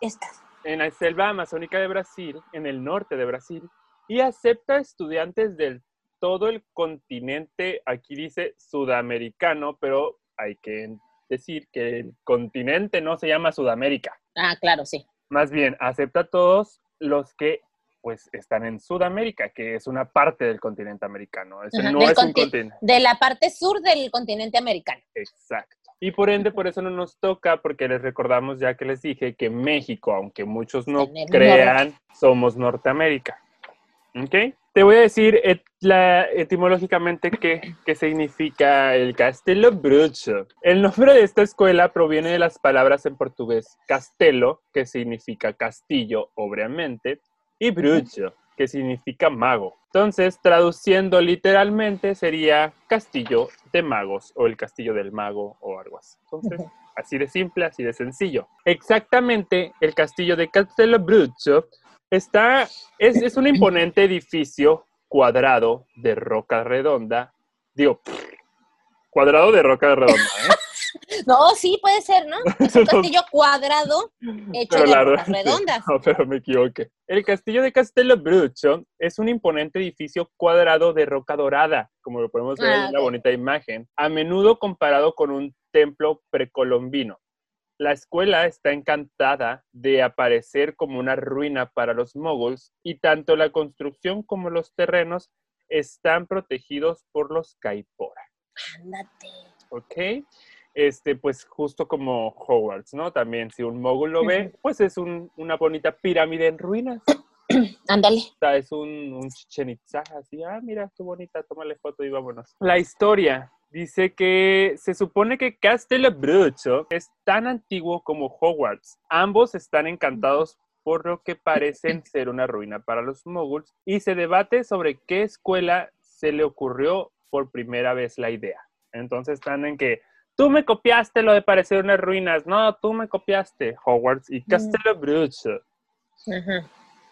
esta. En la selva amazónica de Brasil, en el norte de Brasil, y acepta estudiantes del todo el continente, aquí dice sudamericano, pero hay que decir que el continente no se llama Sudamérica. Ah, claro, sí. Más bien, acepta a todos los que pues están en Sudamérica, que es una parte del continente americano. Ese Ajá, no es un conti- continente. De la parte sur del continente americano. Exacto. Y por ende, por eso no nos toca, porque les recordamos ya que les dije que México, aunque muchos no crean, somos Norteamérica. ¿Ok? Te voy a decir et- la- etimológicamente qué, qué significa el Castelo Brucho. El nombre de esta escuela proviene de las palabras en portugués castelo, que significa castillo, obviamente, y brucho, que significa mago. Entonces, traduciendo literalmente sería castillo de magos o el castillo del mago o algo así. Entonces, así de simple, así de sencillo. Exactamente, el castillo de Castelo Brucho está, es, es un imponente edificio cuadrado de roca redonda. Digo, cuadrado de roca redonda, ¿eh? No, sí, puede ser, ¿no? Es un castillo cuadrado hecho Pero de la rocas redondas. No, pero me equivoqué. El castillo de Castelo Brucho es un imponente edificio cuadrado de roca dorada, como lo podemos ver Ah, en la ok. bonita imagen, a menudo comparado con un templo precolombino. La escuela está encantada de aparecer como una ruina para los moguls y tanto la construcción como los terrenos están protegidos por los Kaipora. Ándate. ¿ok? Este, pues justo como Hogwarts, ¿no? También si un mogul lo ve, pues es un- una bonita pirámide en ruinas. Ándale. Es un, un Chichen Itza, así, ah, mira, qué bonita, tómale foto y vámonos. La historia dice que se supone que Castelabrucho es tan antiguo como Hogwarts. Ambos están encantados por lo que parecen ser una ruina para los moguls y se debate sobre qué escuela se le ocurrió por primera vez la idea. Entonces están en que tú me copiaste lo de parecer unas ruinas, no, tú me copiaste Hogwarts y Castelabrucho.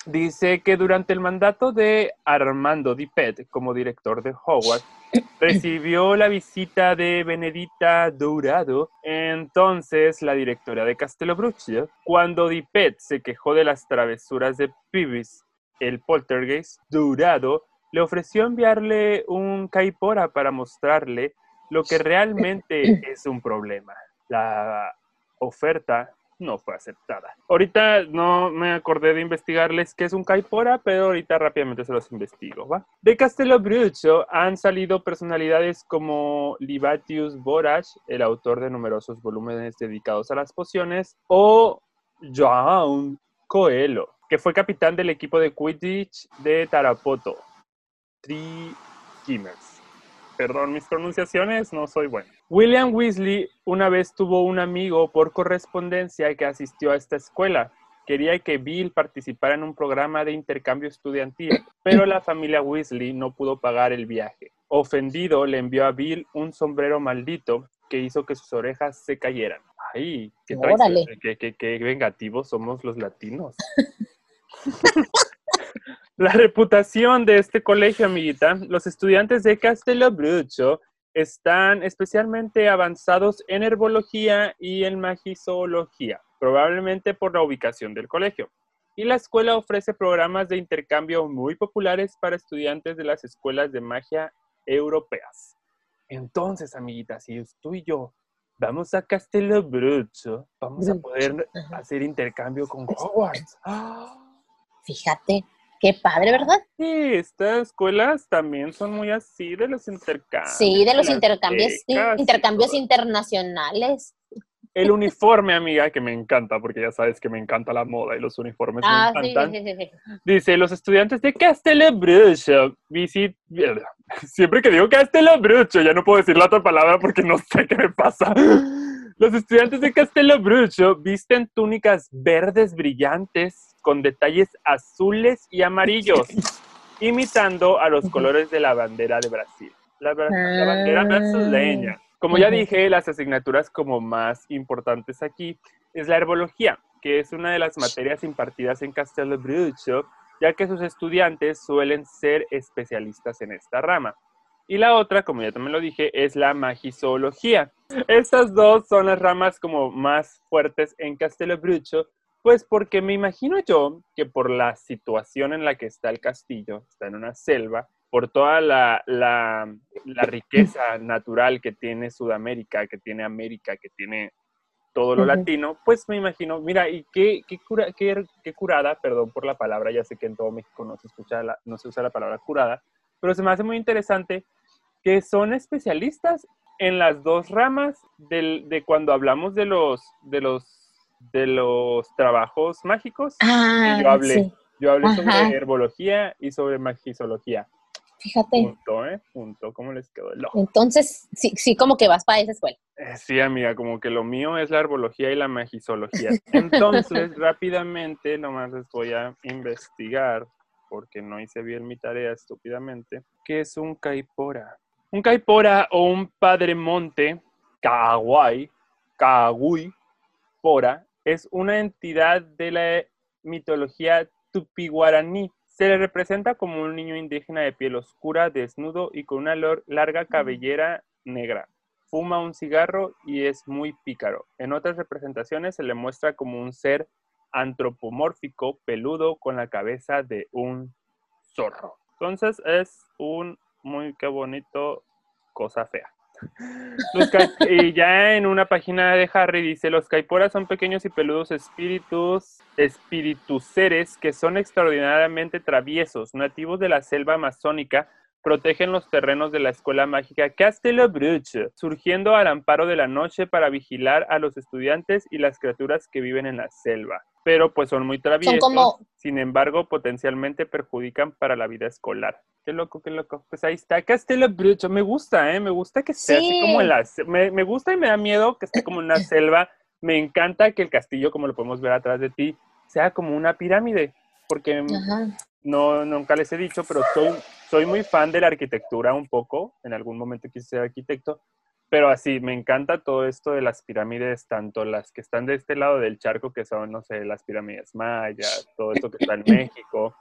Dice que durante el mandato de Armando Dipet como director de Hogwarts, recibió la visita de Benedita Dourado, entonces la directora de Castelabrucho. Cuando Dipet se quejó de las travesuras de Pibis, el poltergeist, Dourado le ofreció enviarle un caipora para mostrarle lo que realmente es un problema. La oferta no fue aceptada. Ahorita no me acordé de investigarles qué es un caipora, pero ahorita rápidamente se los investigo, ¿va? De Castelo Brucho han salido personalidades como Libatius Borach, el autor de numerosos volúmenes dedicados a las pociones, o Joan Coelho, que fue capitán del equipo de Quidditch de Tarapoto. Three Gimmers. Perdón mis pronunciaciones, no soy bueno. William Weasley una vez tuvo un amigo por correspondencia que asistió a esta escuela. Quería que Bill participara en un programa de intercambio estudiantil, pero la familia Weasley no pudo pagar el viaje. Ofendido, le envió a Bill un sombrero maldito que hizo que sus orejas se cayeran. ¡Ay! ¡Qué, qué, qué vengativos somos los latinos! La reputación de este colegio, amiguita, los estudiantes de Castelo Brucho están especialmente avanzados en herbología y en magizoología, probablemente por la ubicación del colegio. Y la escuela ofrece programas de intercambio muy populares para estudiantes de las escuelas de magia europeas. Entonces, amiguitas, si tú y yo vamos a Castelo Brucho, vamos a poder hacer intercambio con Hogwarts. Fíjate, Qué padre, ¿verdad? Sí, estas escuelas también son muy así de los intercambios. Sí, de los intercambios, intercambios internacionales. El uniforme, amiga, que me encanta, porque ya sabes que me encanta la moda y los uniformes me ah, encantan. Sí, sí, sí, Dice, los estudiantes de Castellabrucho visit... Siempre que digo Castellabrucho, ya no puedo decir la otra palabra porque no sé qué me pasa. Los estudiantes de Castellabrucho visten túnicas verdes brillantes con detalles azules y amarillos, imitando a los colores de la bandera de Brasil. La, bandera ah. brasileña. Como ya dije, las asignaturas como más importantes aquí es la herbología, que es una de las materias impartidas en Castelo Brucho, ya que sus estudiantes suelen ser especialistas en esta rama. Y la otra, como ya también lo dije, es la magizoología. Estas dos son las ramas como más fuertes en Castelo Brucho, pues porque me imagino yo que por la situación en la que está el castillo, está en una selva, por toda la, la, riqueza natural que tiene Sudamérica, que tiene América, que tiene todo lo latino, pues me imagino, mira, y qué, qué, cura, qué, qué, curada, perdón por la palabra, ya sé que en todo México no se, escucha la, no se usa la palabra curada, pero se me hace muy interesante que son especialistas en las dos ramas del, de cuando hablamos de los, de los de los trabajos mágicos. Ah, yo hablé, yo hablé sobre herbología y sobre magisología. Fíjate. Punto, ¿eh? Punto. ¿Cómo les quedó el ojo? Entonces, sí, sí, como que vas para esa escuela. Eh, sí, amiga, como que lo mío es la herbología y la magisología. Entonces, rápidamente, nomás les voy a investigar, porque no hice bien mi tarea estúpidamente, ¿qué es un caipora? Un caipora o un padre monte, kawaii, kagui, pora, es una entidad de la mitología tupi-guaraní. Se le representa como un niño indígena de piel oscura, desnudo y con una larga cabellera negra. Fuma un cigarro y es muy pícaro. En otras representaciones se le muestra como un ser antropomórfico, peludo, con la cabeza de un zorro. Entonces es un muy qué bonito cosa fea y ya en una página de Harry dice, los caiporas son pequeños y peludos espíritus, espíritus seres que son extraordinariamente traviesos, nativos de la selva amazónica, protegen los terrenos de la escuela mágica Castelo Bruche, surgiendo al amparo de la noche para vigilar a los estudiantes y las criaturas que viven en la selva. Pero pues son muy traviesos. como- Sin embargo, potencialmente perjudican para la vida escolar. Qué loco, qué loco. Pues ahí está, Castelo Brucho. Me gusta, ¿eh? Me gusta que esté así Sí. como en la... Me, me gusta y me da miedo que esté como en una selva. Me encanta que el castillo, como lo podemos ver atrás de ti, sea como una pirámide. Porque Ajá. no, nunca les he dicho, pero soy, soy muy fan de la arquitectura un poco. En algún momento quise ser arquitecto. Pero así, me encanta todo esto de las pirámides, tanto las que están de este lado del charco, que son, no sé, las pirámides mayas, todo esto que está en México,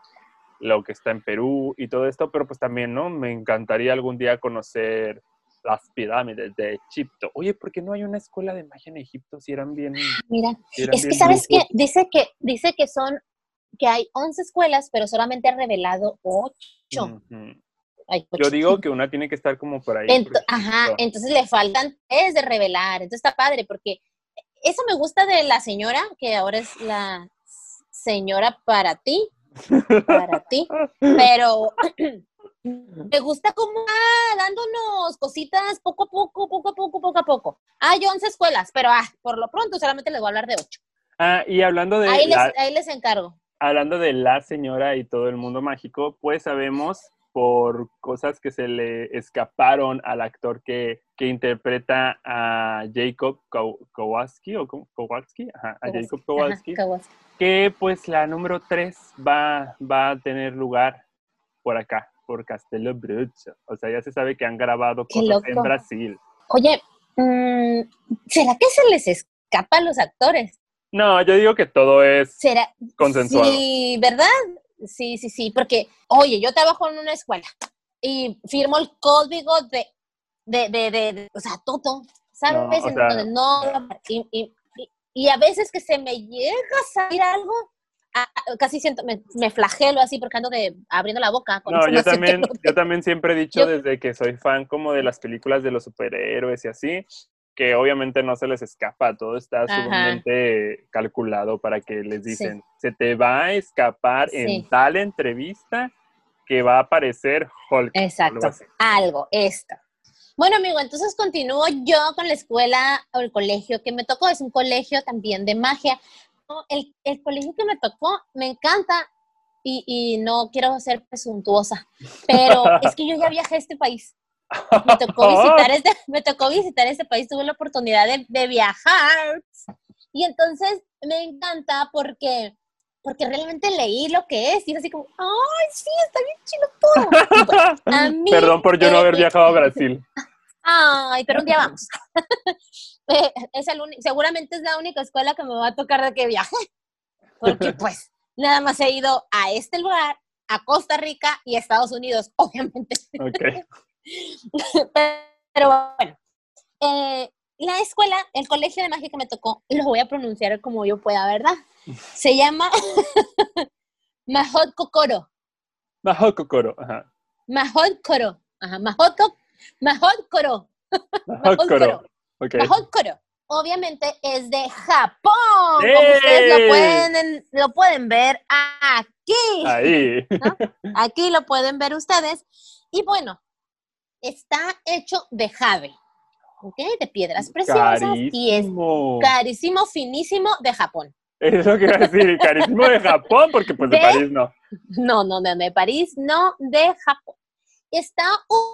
lo que está en Perú y todo esto, pero pues también, ¿no? Me encantaría algún día conocer las pirámides de Egipto. Oye, ¿por qué no hay una escuela de magia en Egipto si eran bien... Mira, si eran es que sabes que dice que dice que son que hay 11 escuelas, pero solamente ha revelado 8. Ujú. Ay, Yo digo que una tiene que estar como por ahí. Por ajá, entonces le faltan tres de revelar. Entonces está padre porque eso me gusta de la señora, que ahora es la señora para ti, para ti, pero me gusta como ah, dándonos cositas poco a poco, poco a poco, poco a poco. Hay 11 escuelas, pero ah, por lo pronto solamente les voy a hablar de 8. Ah, y hablando de, Ahí les, la, ahí les encargo. hablando de la señora y todo el mundo mágico, pues sabemos por cosas que se le escaparon al actor que, que interpreta a Jacob Kow- Kowalski, o Kow- Kowalski, Ajá, a Jacob Ajá, Kowalski, que pues la número 3 va, va a tener lugar por acá, por Castelo Brucho. O sea, ya se sabe que han grabado cosas en. Brasil. Oye, mm, ¿será que se les escapa a los actores? No, yo digo que todo es ¿Será? consensuado. Sí, ¿verdad? Sí, sí, sí, porque, oye, yo trabajo en una escuela y firmo el código de, de, de, de, de- o sea, todo, ¿sabes? No, o sea, no, y, y- y- y a veces que se me llega a salir algo, a- casi siento, me, me flagelo así porque ando de, abriendo la boca. con No, yo también, no yo también siempre he dicho Yo- desde que soy fan como de las películas de los superhéroes y así, que obviamente no se les escapa, todo está sumamente calculado para que les Sí. dicen, se te va a escapar Sí. en tal entrevista que va a aparecer Hulk. algo Exacto, así. algo, esto. Bueno, amigo, entonces continúo yo con la escuela o el colegio que me tocó. Es un colegio también de magia. El, el colegio que me tocó me encanta y, y no quiero ser presuntuosa, pero es que yo ya viajé a este país. Me tocó visitar este, me tocó visitar este país, tuve la oportunidad de, de viajar. Y entonces me encanta porque, porque realmente leí lo que es y es así como, ¡ay, sí, está bien chido todo! Bueno, a mí, Perdón por yo no eh, haber viajado a Brasil. Ay, pero un día vamos. Eh, es el seguramente es la única escuela que me va a tocar de que viaje. Porque pues nada más he ido a este lugar, a Costa Rica y a Estados Unidos, obviamente. Ok. Pero bueno, eh, la escuela, el colegio de magia que me tocó, lo voy a pronunciar como yo pueda, ¿verdad? Se llama Mahot Kokoro. Bajo Kokoro. Ajá. Mahot Koro. Ajá, Mahot, Mahot Koro. Mahot Koro. Obviamente es de Japón. Como ¡Ey! ustedes lo pueden, lo pueden ver aquí. Ahí. Aquí lo pueden ver ustedes. Y bueno, está hecho de jade. ¿Ok? De piedras preciosas. Y es Carísimo. finísimo de Japón. Es lo que iba a decir, carísimo de Japón, porque pues de ¿De? París no. No, no, de, de París, no, de Japón. Está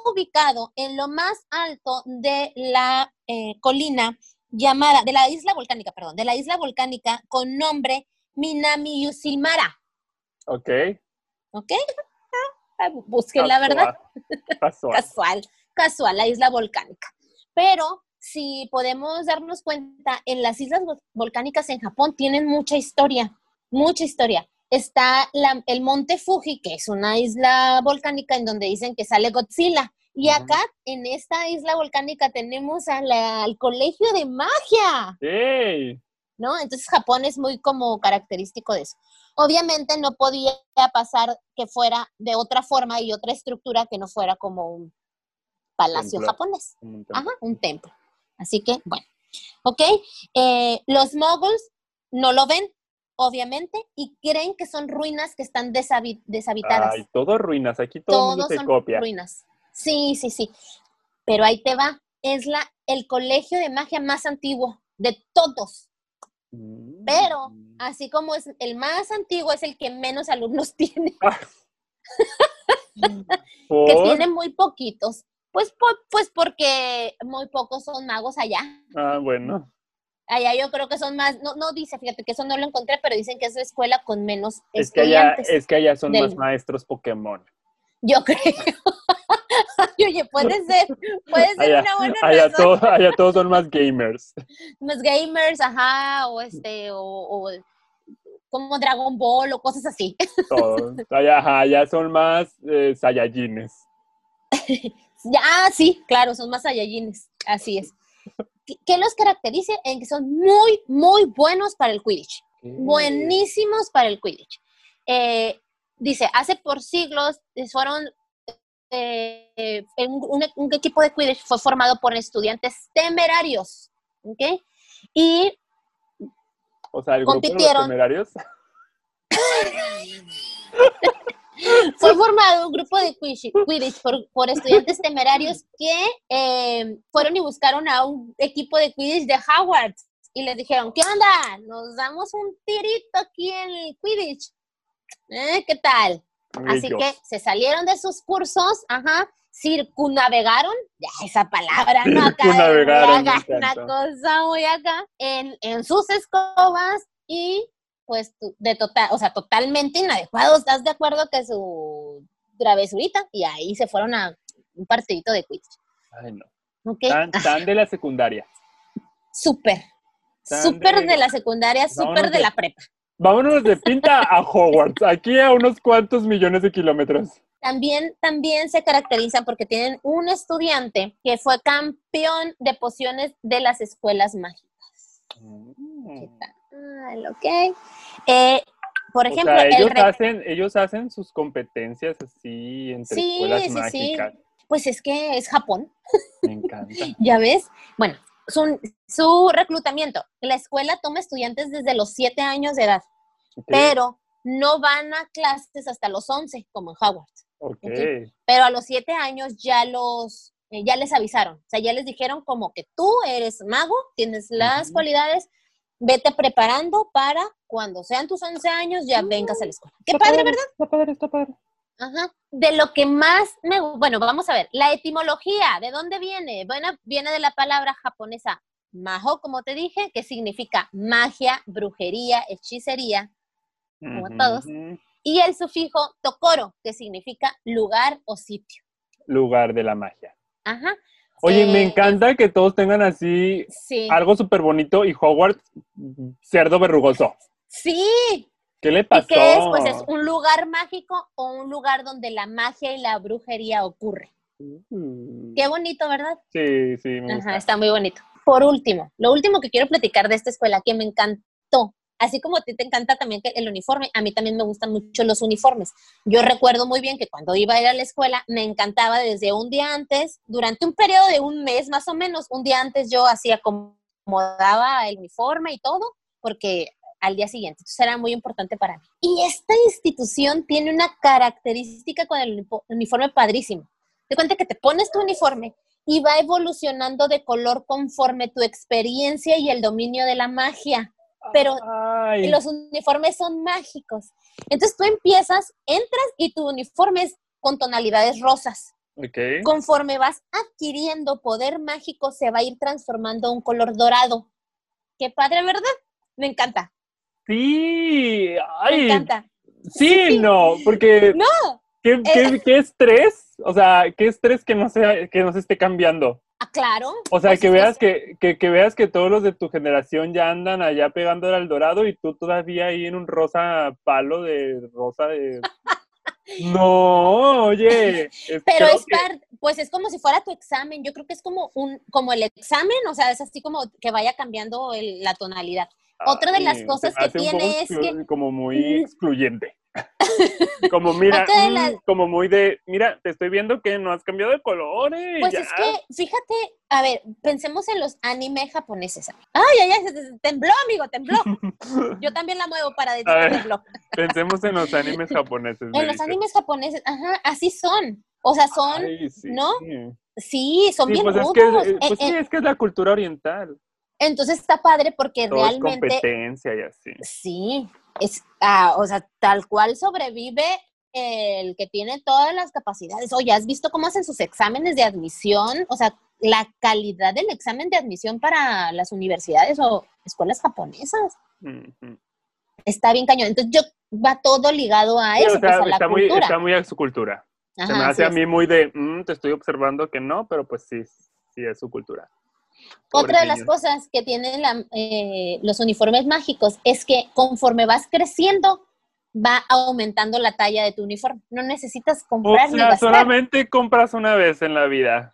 ubicado en lo más alto de la eh, colina llamada, de la isla volcánica, perdón, de la isla volcánica con nombre Minami Yusilmara. Ok. ¿Ok? Busquen la verdad. Casual. Casual, casual, la isla volcánica. Pero si podemos darnos cuenta, en las islas vol- volcánicas en Japón tienen mucha historia, mucha historia. Está la- el monte Fuji, que es una isla volcánica en donde dicen que sale Godzilla. Y acá, en esta isla volcánica, tenemos a la- al colegio de magia. ¿no? Entonces Japón es muy como característico de eso. Obviamente no podía pasar que fuera de otra forma y otra estructura que no fuera como un palacio Templo. japonés. Un. Ajá, un templo. Así que, bueno, ¿ok? Eh, los moguls no lo ven, obviamente, y creen que son ruinas que están deshabi- deshabitadas. Ay, todo ruinas. Aquí todo el mundo Todos se son copia. ruinas. Sí, sí, sí. Pero ahí te va. Es la, el colegio de magia más antiguo de todos. Mm. Pero, así como es el más antiguo, es el que menos alumnos tiene, que tiene muy poquitos. Pues, po- pues porque muy pocos son magos allá. Ah, bueno. Allá yo creo que son más, no, no dice, fíjate que eso no lo encontré, pero dicen que es la escuela con menos Es que allá, estudiantes. es que allá son del- más maestros Pokémon. Yo creo. Oye, puede ser, puede ser Allá, una buena allá, razón. todo- allá todos son más gamers. Más gamers, ajá, o este, o, o como Dragon Ball o cosas así. Todos. Allá, ajá, allá son más eh, Saiyajines. Ya, ah, sí, claro, son más Saiyajines, así es. ¿Qué, qué los caracteriza? En que son muy, muy buenos para el Quidditch. Buenísimos para el Quidditch. Eh, dice, hace por siglos eh, fueron, eh, un, un equipo de Quidditch fue formado por estudiantes temerarios, ¿ok? Y O sea, el grupo de los temerarios. fue formado un grupo de Quidditch, Quidditch por, por estudiantes temerarios que eh, fueron y buscaron a un equipo de Quidditch de Howard y les dijeron, ¿qué onda? Nos damos un tirito aquí en el Quidditch. ¿Eh? ¿Qué tal? Así que se salieron de sus cursos, ajá, circunnavegaron, ya esa palabra, ¿no? Acá, una cosa muy acá, en, en sus escobas y pues de total, o sea, totalmente inadecuado, ¿estás de acuerdo que su travesurita? Y ahí se fueron a un partidito de Quidditch, Ay, no. ¿ok? Tan, tan de la secundaria. súper, súper de- de la secundaria, súper de- la prepa. Vámonos de pinta a Hogwarts, aquí a unos cuantos millones de kilómetros. También, también se caracterizan porque tienen un estudiante que fue campeón de pociones de las escuelas mágicas. ¿Qué tal? Ok. Eh, por O ejemplo, sea, el ellos hacen, ellos hacen sus competencias así entre Sí, escuelas sí, sí. mágicas. pues es que es Japón, Me encanta. ¿ya ves? Bueno, su, su reclutamiento. La escuela toma estudiantes desde los 7 años de edad, pero no van a clases hasta los 11, como en Howard. Pero a los 7 años ya los, eh, ya les avisaron. O sea, ya les dijeron como que tú eres mago, tienes las cualidades, vete preparando para cuando sean tus 11 años ya vengas a la escuela. Qué Está padre, ¿verdad? Está padre, está padre. Ajá. De lo que más me... Bueno, vamos a ver. La etimología, ¿de dónde viene? Bueno, viene de la palabra japonesa majo, como te dije, que significa magia, brujería, hechicería, Como todos. y el sufijo tokoro, que significa lugar o sitio. Lugar de la magia. Ajá. Oye, me Eh, encanta que todos tengan así Sí. algo súper bonito y Hogwarts, cerdo verrugoso. Sí. ¿Qué le ¿Y pasó? qué es? Pues es un lugar mágico o un lugar donde la magia y la brujería ocurre. Mm. Qué bonito, ¿verdad? Sí, sí, me gusta. Ajá, está muy bonito. Por último, lo último que quiero platicar de esta escuela que me encantó, así como a ti te encanta también el uniforme, a mí también me gustan mucho los uniformes. Yo recuerdo muy bien que cuando iba a ir a la escuela me encantaba desde un día antes, durante un periodo de un mes más o menos, un día antes yo hacía acomodaba el uniforme y todo, porque al día siguiente. Entonces era muy importante para mí. Y esta institución tiene una característica con el uniforme padrísimo. Te cuenta que te pones tu uniforme y va evolucionando de color conforme tu experiencia y el dominio de la magia. Pero Ay, los uniformes son mágicos. Entonces tú empiezas, entras y tu uniforme es con tonalidades rosas. Conforme vas adquiriendo poder mágico, se va a ir transformando a un color dorado. Qué padre, ¿verdad? Me encanta, Sí, me ay, encanta. sí, no, porque No, ¿qué, qué, qué estrés? O sea, qué estrés que no, sea, que no se esté cambiando. ah, claro. O sea, que veas que, que, que veas que todos los de tu generación ya andan allá pegando al dorado y tú todavía ahí en un rosa palo de rosa de... No, oye. es- Pero es que- par- pues es como si fuera tu examen. Yo creo que es como un, como el examen, o sea, es así como que vaya cambiando el- la tonalidad. Otra de las cosas que tiene es que- Como muy excluyente. como mira, mm, como muy de, mira, te estoy viendo que no has cambiado de colores. Pues ya. es que, fíjate, a ver, pensemos en los anime japoneses. Ay, ay, ay, tembló, amigo, tembló. Yo también la muevo para decir ver, tembló. Pensemos en los animes japoneses. En los dices. animes japoneses, ajá, así son. O sea, son, Ay, sí. ¿no? sí, son Sí, bien pues es rudos. que, es- Eh, pues sí, eh, es que es la cultura oriental. Entonces está padre porque Todo es realmente competencia y así. Sí, es, ah, o sea, tal cual sobrevive el que tiene todas las capacidades. Oye, ¿has visto cómo hacen sus exámenes de admisión? O sea, la calidad del examen de admisión para las universidades o escuelas japonesas está bien cañón. Entonces, yo va todo ligado a Sí, eso, o sea, pues a la está, muy, cultura. está muy a su cultura. Se me hace a es. mí muy de, "Mm, te estoy observando que no, pero pues sí, sí es su cultura. Otra de las cosas que tienen la- eh, los uniformes mágicos es que conforme vas creciendo, va aumentando la talla de tu uniforme. No necesitas O comprar ni sea, solamente compras una vez en la vida.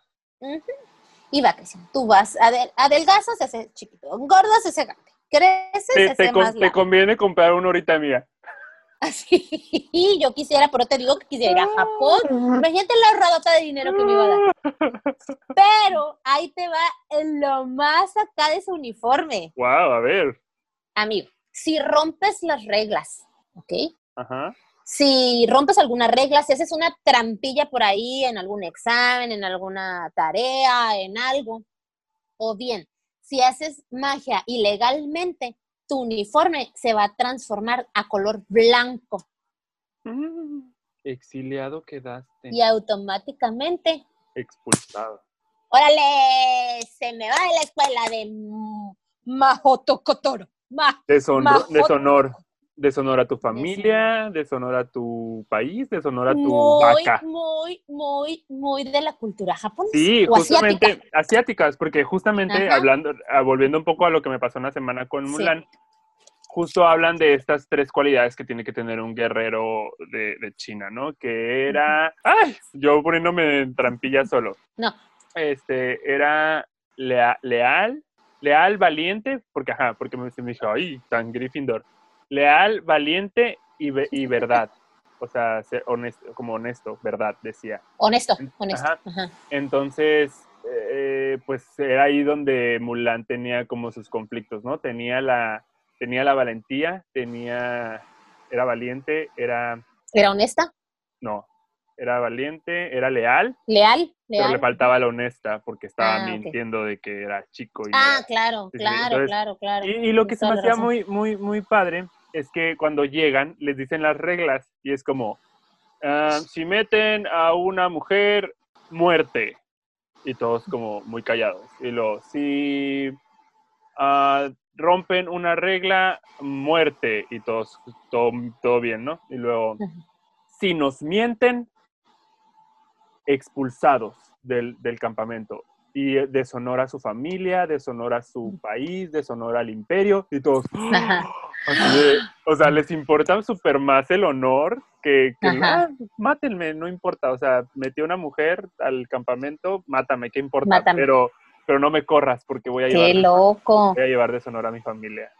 Y va creciendo. Tú vas, adel- adelgazas, se hace chiquito. Engordas, se hace grande. Creces, se Te, hace te con- más te largo. conviene comprar una ahorita mía. Así, yo quisiera, pero te digo que quisiera ir a Japón. Imagínate la ahorradota de dinero que me iba a dar. Pero ahí te va en lo más acá de ese uniforme. Wow, a ver. Amigo, si rompes las reglas, ¿ok? Ajá. Si rompes alguna regla, si haces una trampilla por ahí en algún examen, en alguna tarea, en algo, o bien, si haces magia ilegalmente, tu uniforme se va a transformar a color blanco Mm, Exiliado quedaste. y automáticamente, Expulsado. órale, se me va de la escuela de M- Mahoto Kotoro. Ma- Deshonor, deshonor. A tu familia, deshonor a tu país, deshonor a tu muy, vaca. muy, muy, muy de la cultura japonesa. Sí, o justamente asiática. asiáticas, porque justamente Ajá. hablando, ah, volviendo un poco a lo que me pasó una semana con Sí. Mulan, justo hablan de estas tres cualidades que tiene que tener un guerrero de, de China, ¿no? Que era, ay, yo poniéndome en trampilla solo. No. Este, era lea- leal, leal, valiente, porque ajá, porque me, me dijo, ay, tan Gryffindor. Leal, valiente y, y verdad. O sea, ser honesto, como honesto, verdad, decía. Honesto, honesto. Ajá. Ajá. Entonces, eh, pues era ahí donde Mulan tenía como sus conflictos, ¿no? Tenía la, tenía la valentía, tenía, era valiente, era, ¿Era honesta? no, era valiente, era leal, ¿Leal? pero ¿Leal? le faltaba la honesta porque estaba Ah, mintiendo de que era chico. Y, Ah, era- claro, claro, entonces- claro, claro. y, y lo que se me hacía muy, muy, muy padre es que cuando llegan les dicen las reglas y es como, ah, si meten a una mujer, muerte. Y todos como muy callados. Y luego, si ah, rompen una regla, muerte. Y todos, todo, todo bien, ¿no? Y luego, si nos mienten, expulsados del, del campamento. Y deshonora a su familia, deshonora a su país, deshonora al imperio. Y todos, Ajá. Así o sea, les importa súper más el honor que, que. "Ah, mátenme, no importa. O sea, metí a una mujer al campamento, mátame, ¿qué importa? Mátame. Pero, pero no me corras porque voy a, Qué llevar, loco. voy a llevar deshonor a mi familia.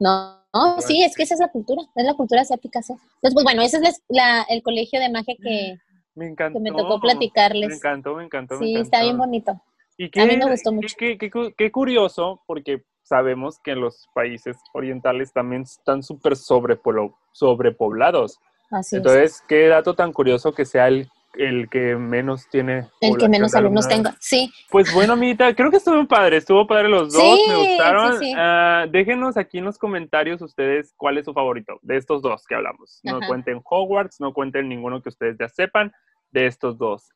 No, no, sí, es que esa es la cultura, es la cultura asiática. sí. Entonces, pues bueno, ese es la- el colegio de magia que, Me encantó. que me tocó Me platicarles. encantó, me encantó. me Sí, está bien encantó. bonito. Y A mí qué- me gustó qué- mucho. Qué, qué qué curioso, porque sabemos que los países orientales también están súper sobrepoblados. Así es. Entonces, qué dato tan curioso que sea el, el que menos tiene. El que menos alumnos tenga. Sí, Pues bueno, amiguita, creo que estuvo padre, estuvo padre los dos, Sí, me gustaron. sí, sí. Ah, déjenos aquí en los comentarios ustedes cuál es su favorito de estos dos que hablamos. No Ajá. cuenten Hogwarts, no cuenten ninguno que ustedes ya sepan de estos dos.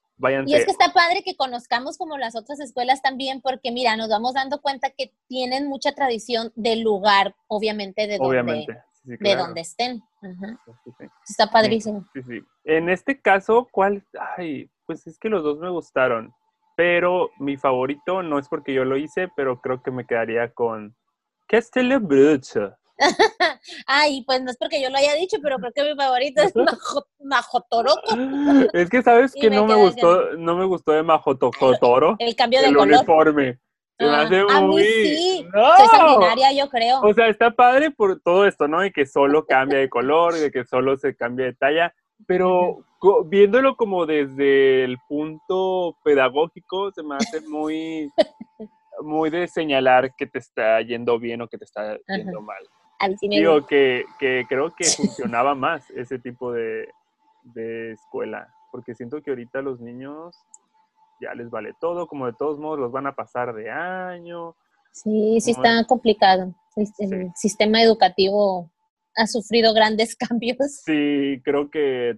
Y es que está padre que conozcamos como las otras escuelas también, porque mira, nos vamos dando cuenta que tienen mucha tradición del lugar, obviamente, de donde. Sí, de donde estén. Sí. Está padrísimo. En este caso, ¿cuál? Ay, pues es que los dos me gustaron. Pero mi favorito no es porque yo lo hice, pero creo que me quedaría con Castle Bruce. Ay, pues no es porque yo lo haya dicho, pero creo que mi favorito es Majo, Majotoroco, Es que sabes que me no me gustó, no me gustó de Majotokotoro el cambio de el color. uniforme. Se me Ah, hace a mí muy. sí. ¡No! Soy sanguinaria, yo creo. O sea, está padre por todo esto, ¿no? De que solo cambia de color, de que solo se cambia de talla, pero viéndolo como desde el punto pedagógico, se me hace muy, muy de señalar que te está yendo bien o que te está yendo mal. Digo que, que creo que funcionaba más ese tipo de, de escuela, porque siento que ahorita los niños ya les vale todo, como de todos modos los van a pasar de año, Sí, sí está complicado. El, el sistema educativo ha sufrido grandes cambios. Sí, creo que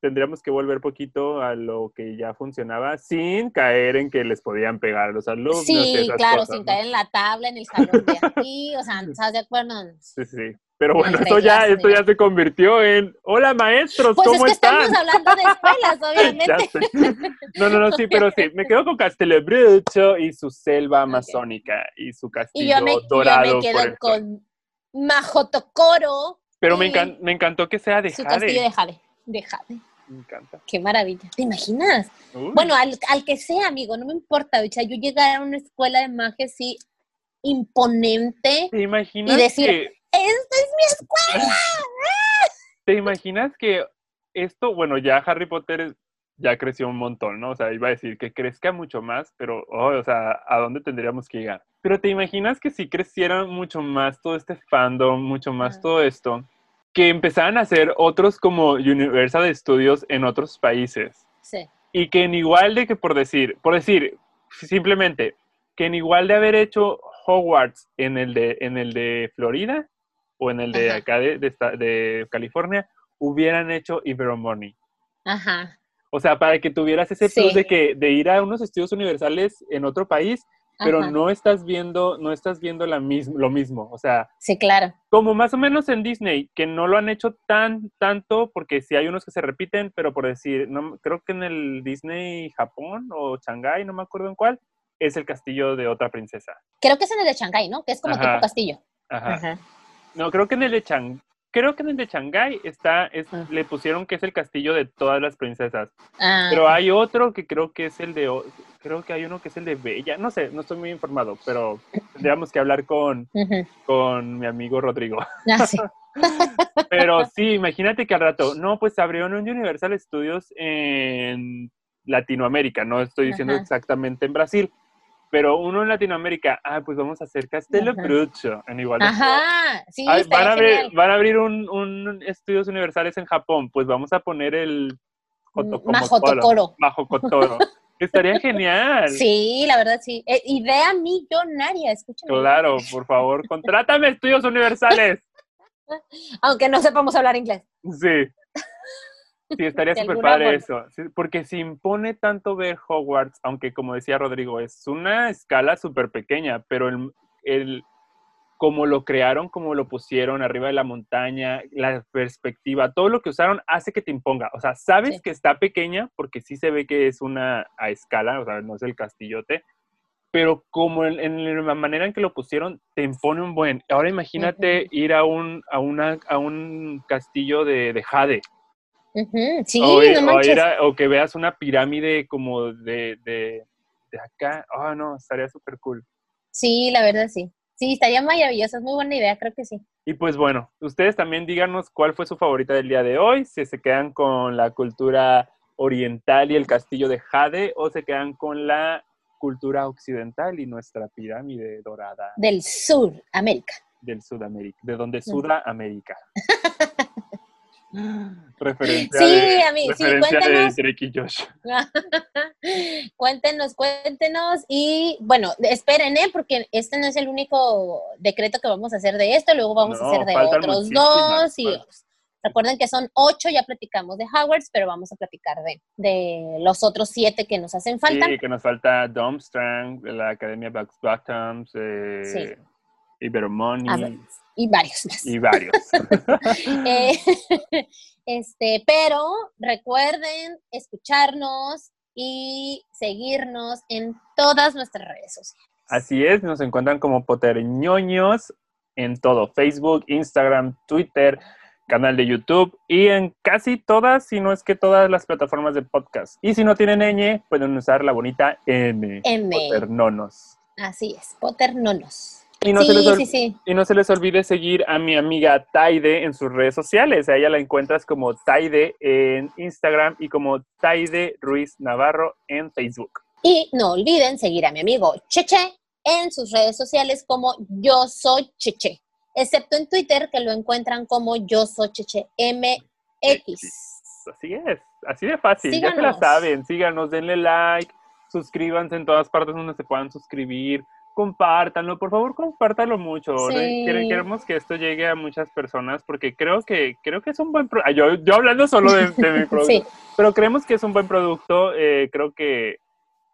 tendríamos que volver poquito a lo que ya funcionaba sin caer en que les podían pegar a los alumnos. Sí, claro, sin caer en la tabla, en el salón de aquí, o sea, ¿estás de acuerdo? Sí, sí. Pero bueno, esto ya, esto ya se convirtió en Hola maestros, pues ¿cómo es que están? Estamos hablando de escuelas, obviamente. no, no, no, sí, pero sí, me quedo con Castelebrucho y su selva amazónica y su castillo y yo me, dorado. Yo me quedo con Majotocoro. Pero me, me, encantó que sea de su Jade. Su castillo de Jade. De Jade. Me encanta. Qué maravilla. ¿Te imaginas? Uy. Bueno, al, al, que sea, amigo, no me importa. O sea, yo llegar a una escuela de magia así imponente. ¿Te imaginas y decir, que... ¡Esta es mi escuela! ¿Te imaginas que esto, bueno, ya Harry Potter ya creció un montón, ¿no? O sea, iba a decir que crezca mucho más, pero, oh, o sea, ¿a dónde tendríamos que llegar? Pero te imaginas que si creciera mucho más todo este fandom, mucho más todo esto, que empezaran a hacer otros como Universal Studios en otros países. Sí. Y que en igual de que por decir, por decir, simplemente, que en igual de haber hecho Hogwarts en el de, en el de Florida o en el de acá de, de California, hubieran hecho Iberomony. Ajá. O sea, para que tuvieras ese Sí. plus de que de ir a unos estudios universales en otro país, pero ajá. no estás viendo, no estás viendo la mismo, lo mismo. O sea, Sí, claro. como más o menos en Disney, que no lo han hecho tan, tanto, porque sí hay unos que se repiten, pero por decir, no, creo que en el Disney Japón o Shanghai, no me acuerdo en cuál, es el castillo de otra princesa. Creo que es en el de Shanghái, ¿no? Que es como Ajá. tipo castillo. Ajá. Ajá. No, creo que en el de Chang, creo que en el de Shanghai está, es, Ah. le pusieron que es el castillo de todas las princesas. Ah, Pero hay otro que creo que es el de, creo que hay uno que es el de Bella, no sé, no estoy muy informado, pero tendríamos que hablar con, con mi amigo Rodrigo. Ah, sí. Pero sí, imagínate que al rato, no, pues abrieron un Universal Studios en Latinoamérica, no estoy diciendo Ajá. exactamente en Brasil, pero uno en Latinoamérica, ah, pues vamos a hacer Castelo. Brucho en igual. Ajá. Sí, Ay, van, a abrir, van a abrir un, un estudios universales en Japón, pues vamos a poner el como Majotocoro. Majocotoro. Estaría genial. Sí, la verdad sí. Eh, idea millonaria, escúchame. Claro, por favor, contrátame estudios universales. Aunque no sepamos hablar inglés. Sí. Sí, estaría súper padre eso. Porque se impone tanto ver Hogwarts, aunque como decía Rodrigo, es una escala súper pequeña, pero el, el, como lo crearon, como lo pusieron arriba de la montaña, la perspectiva, todo lo que usaron hace que te imponga. O sea, sabes Sí. que está pequeña porque sí se ve que es una a escala, o sea, no es el castillote, pero como en, en la manera en que lo pusieron, te impone un buen. Ahora imagínate Ujú. ir a un, a una, a un castillo de, de Jade. Sí, o, no o manches. que veas una pirámide como de, de, de acá. Ah, no, estaría súper cool. Sí, la verdad sí. Sí, estaría maravilloso. Es muy buena idea, creo que sí. Y pues bueno, ustedes también díganos cuál fue su favorita del día de hoy, si se quedan con la cultura oriental y el castillo de Jade o se quedan con la cultura occidental y nuestra pirámide dorada Del sur, América. del Sudamérica, de donde Mm. referencia Sí, de, amigo, sí, referencia de cuéntanos. Drake y Josh. cuéntenos, cuéntenos. Y bueno, esperen, ¿eh? Porque este no es el único decreto que vamos a hacer de esto. Luego vamos No, a hacer de otros dos. Y recuerden que son ocho, ya platicamos de Howards, pero vamos a platicar de, de los otros siete que nos hacen falta. Sí, que nos falta Domstrang, de la Academia Bugs Bottoms, eh, Sí. Iberomony A ver. Y varios y varios. Eh, este, pero recuerden escucharnos y seguirnos en todas nuestras redes sociales. Así es, nos encuentran como Poterñoños en todo, Facebook, Instagram, Twitter, canal de YouTube y en casi todas, si no es que todas las plataformas de podcast. Y si no tienen ñ, pueden usar la bonita M. M. Poternonos. Así es, Potter Nonos. Y no, se les ol- sí, sí. y no se les olvide seguir a mi amiga Taide en sus redes sociales. A ella la encuentras como Taide en Instagram y como Taide Ruiz Navarro en Facebook. Y no olviden seguir a mi amigo Cheche en sus redes sociales como Yo Soy Cheche, excepto en Twitter que lo encuentran como Yo Soy Cheche MX. Así es, así de fácil. Ya se la saben, síganos, denle like, suscríbanse en todas partes donde se puedan suscribir, compártanlo, por favor, compártanlo mucho. Sí. Queremos que esto llegue a muchas personas porque creo que creo que es un buen producto. Yo, yo hablando solo de, de mi producto, Sí. pero creemos que es un buen producto. eh, creo que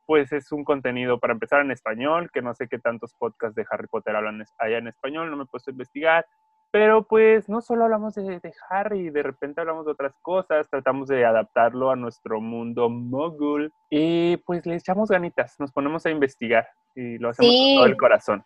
pues es un contenido para empezar en español, que no sé qué tantos podcasts de Harry Potter hablan allá en español, no me he puesto a investigar. Pero pues no solo hablamos de, de Harry, de repente hablamos de otras cosas, tratamos de adaptarlo a nuestro mundo mogul y pues le echamos ganitas, nos ponemos a investigar y lo hacemos Sí. con todo el corazón.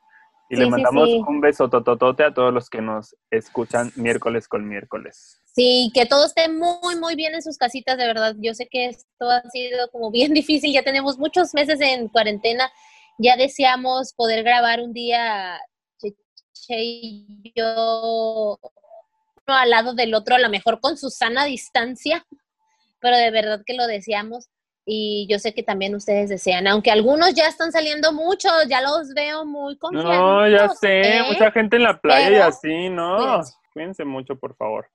Y Sí, le mandamos sí. un beso tototote a todos los que nos escuchan miércoles con miércoles. Sí, que todo esté muy, muy bien en sus casitas, de verdad. Yo sé que esto ha sido como bien difícil, ya tenemos muchos meses en cuarentena, ya deseamos poder grabar un día, y yo, uno al lado del otro, a lo mejor con su sana distancia, pero de verdad que lo deseamos. Y yo sé que también ustedes desean, aunque algunos ya están saliendo mucho, ya los veo muy confiados. No, ya sé, mucha gente en la playa y Pero, así, no. cuídense. Cuídense mucho, por favor.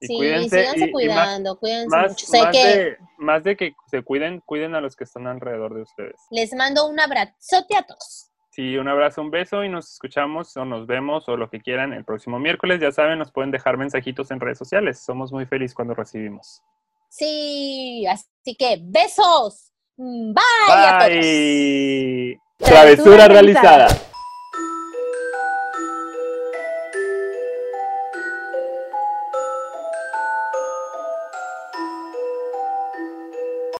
Y Sí, cuídense. síganse y- y más- cuidando, cuídense más, mucho. Sé más que de, más de que se cuiden, cuiden a los que están alrededor de ustedes. les mando un abrazote a todos. Sí, un abrazo, un beso y nos escuchamos o nos vemos o lo que quieran el próximo miércoles. Ya saben, nos pueden dejar mensajitos en redes sociales. Somos muy felices cuando recibimos. Sí, así que besos. Bye, a todos. Travesura Travesura realizada. realizada.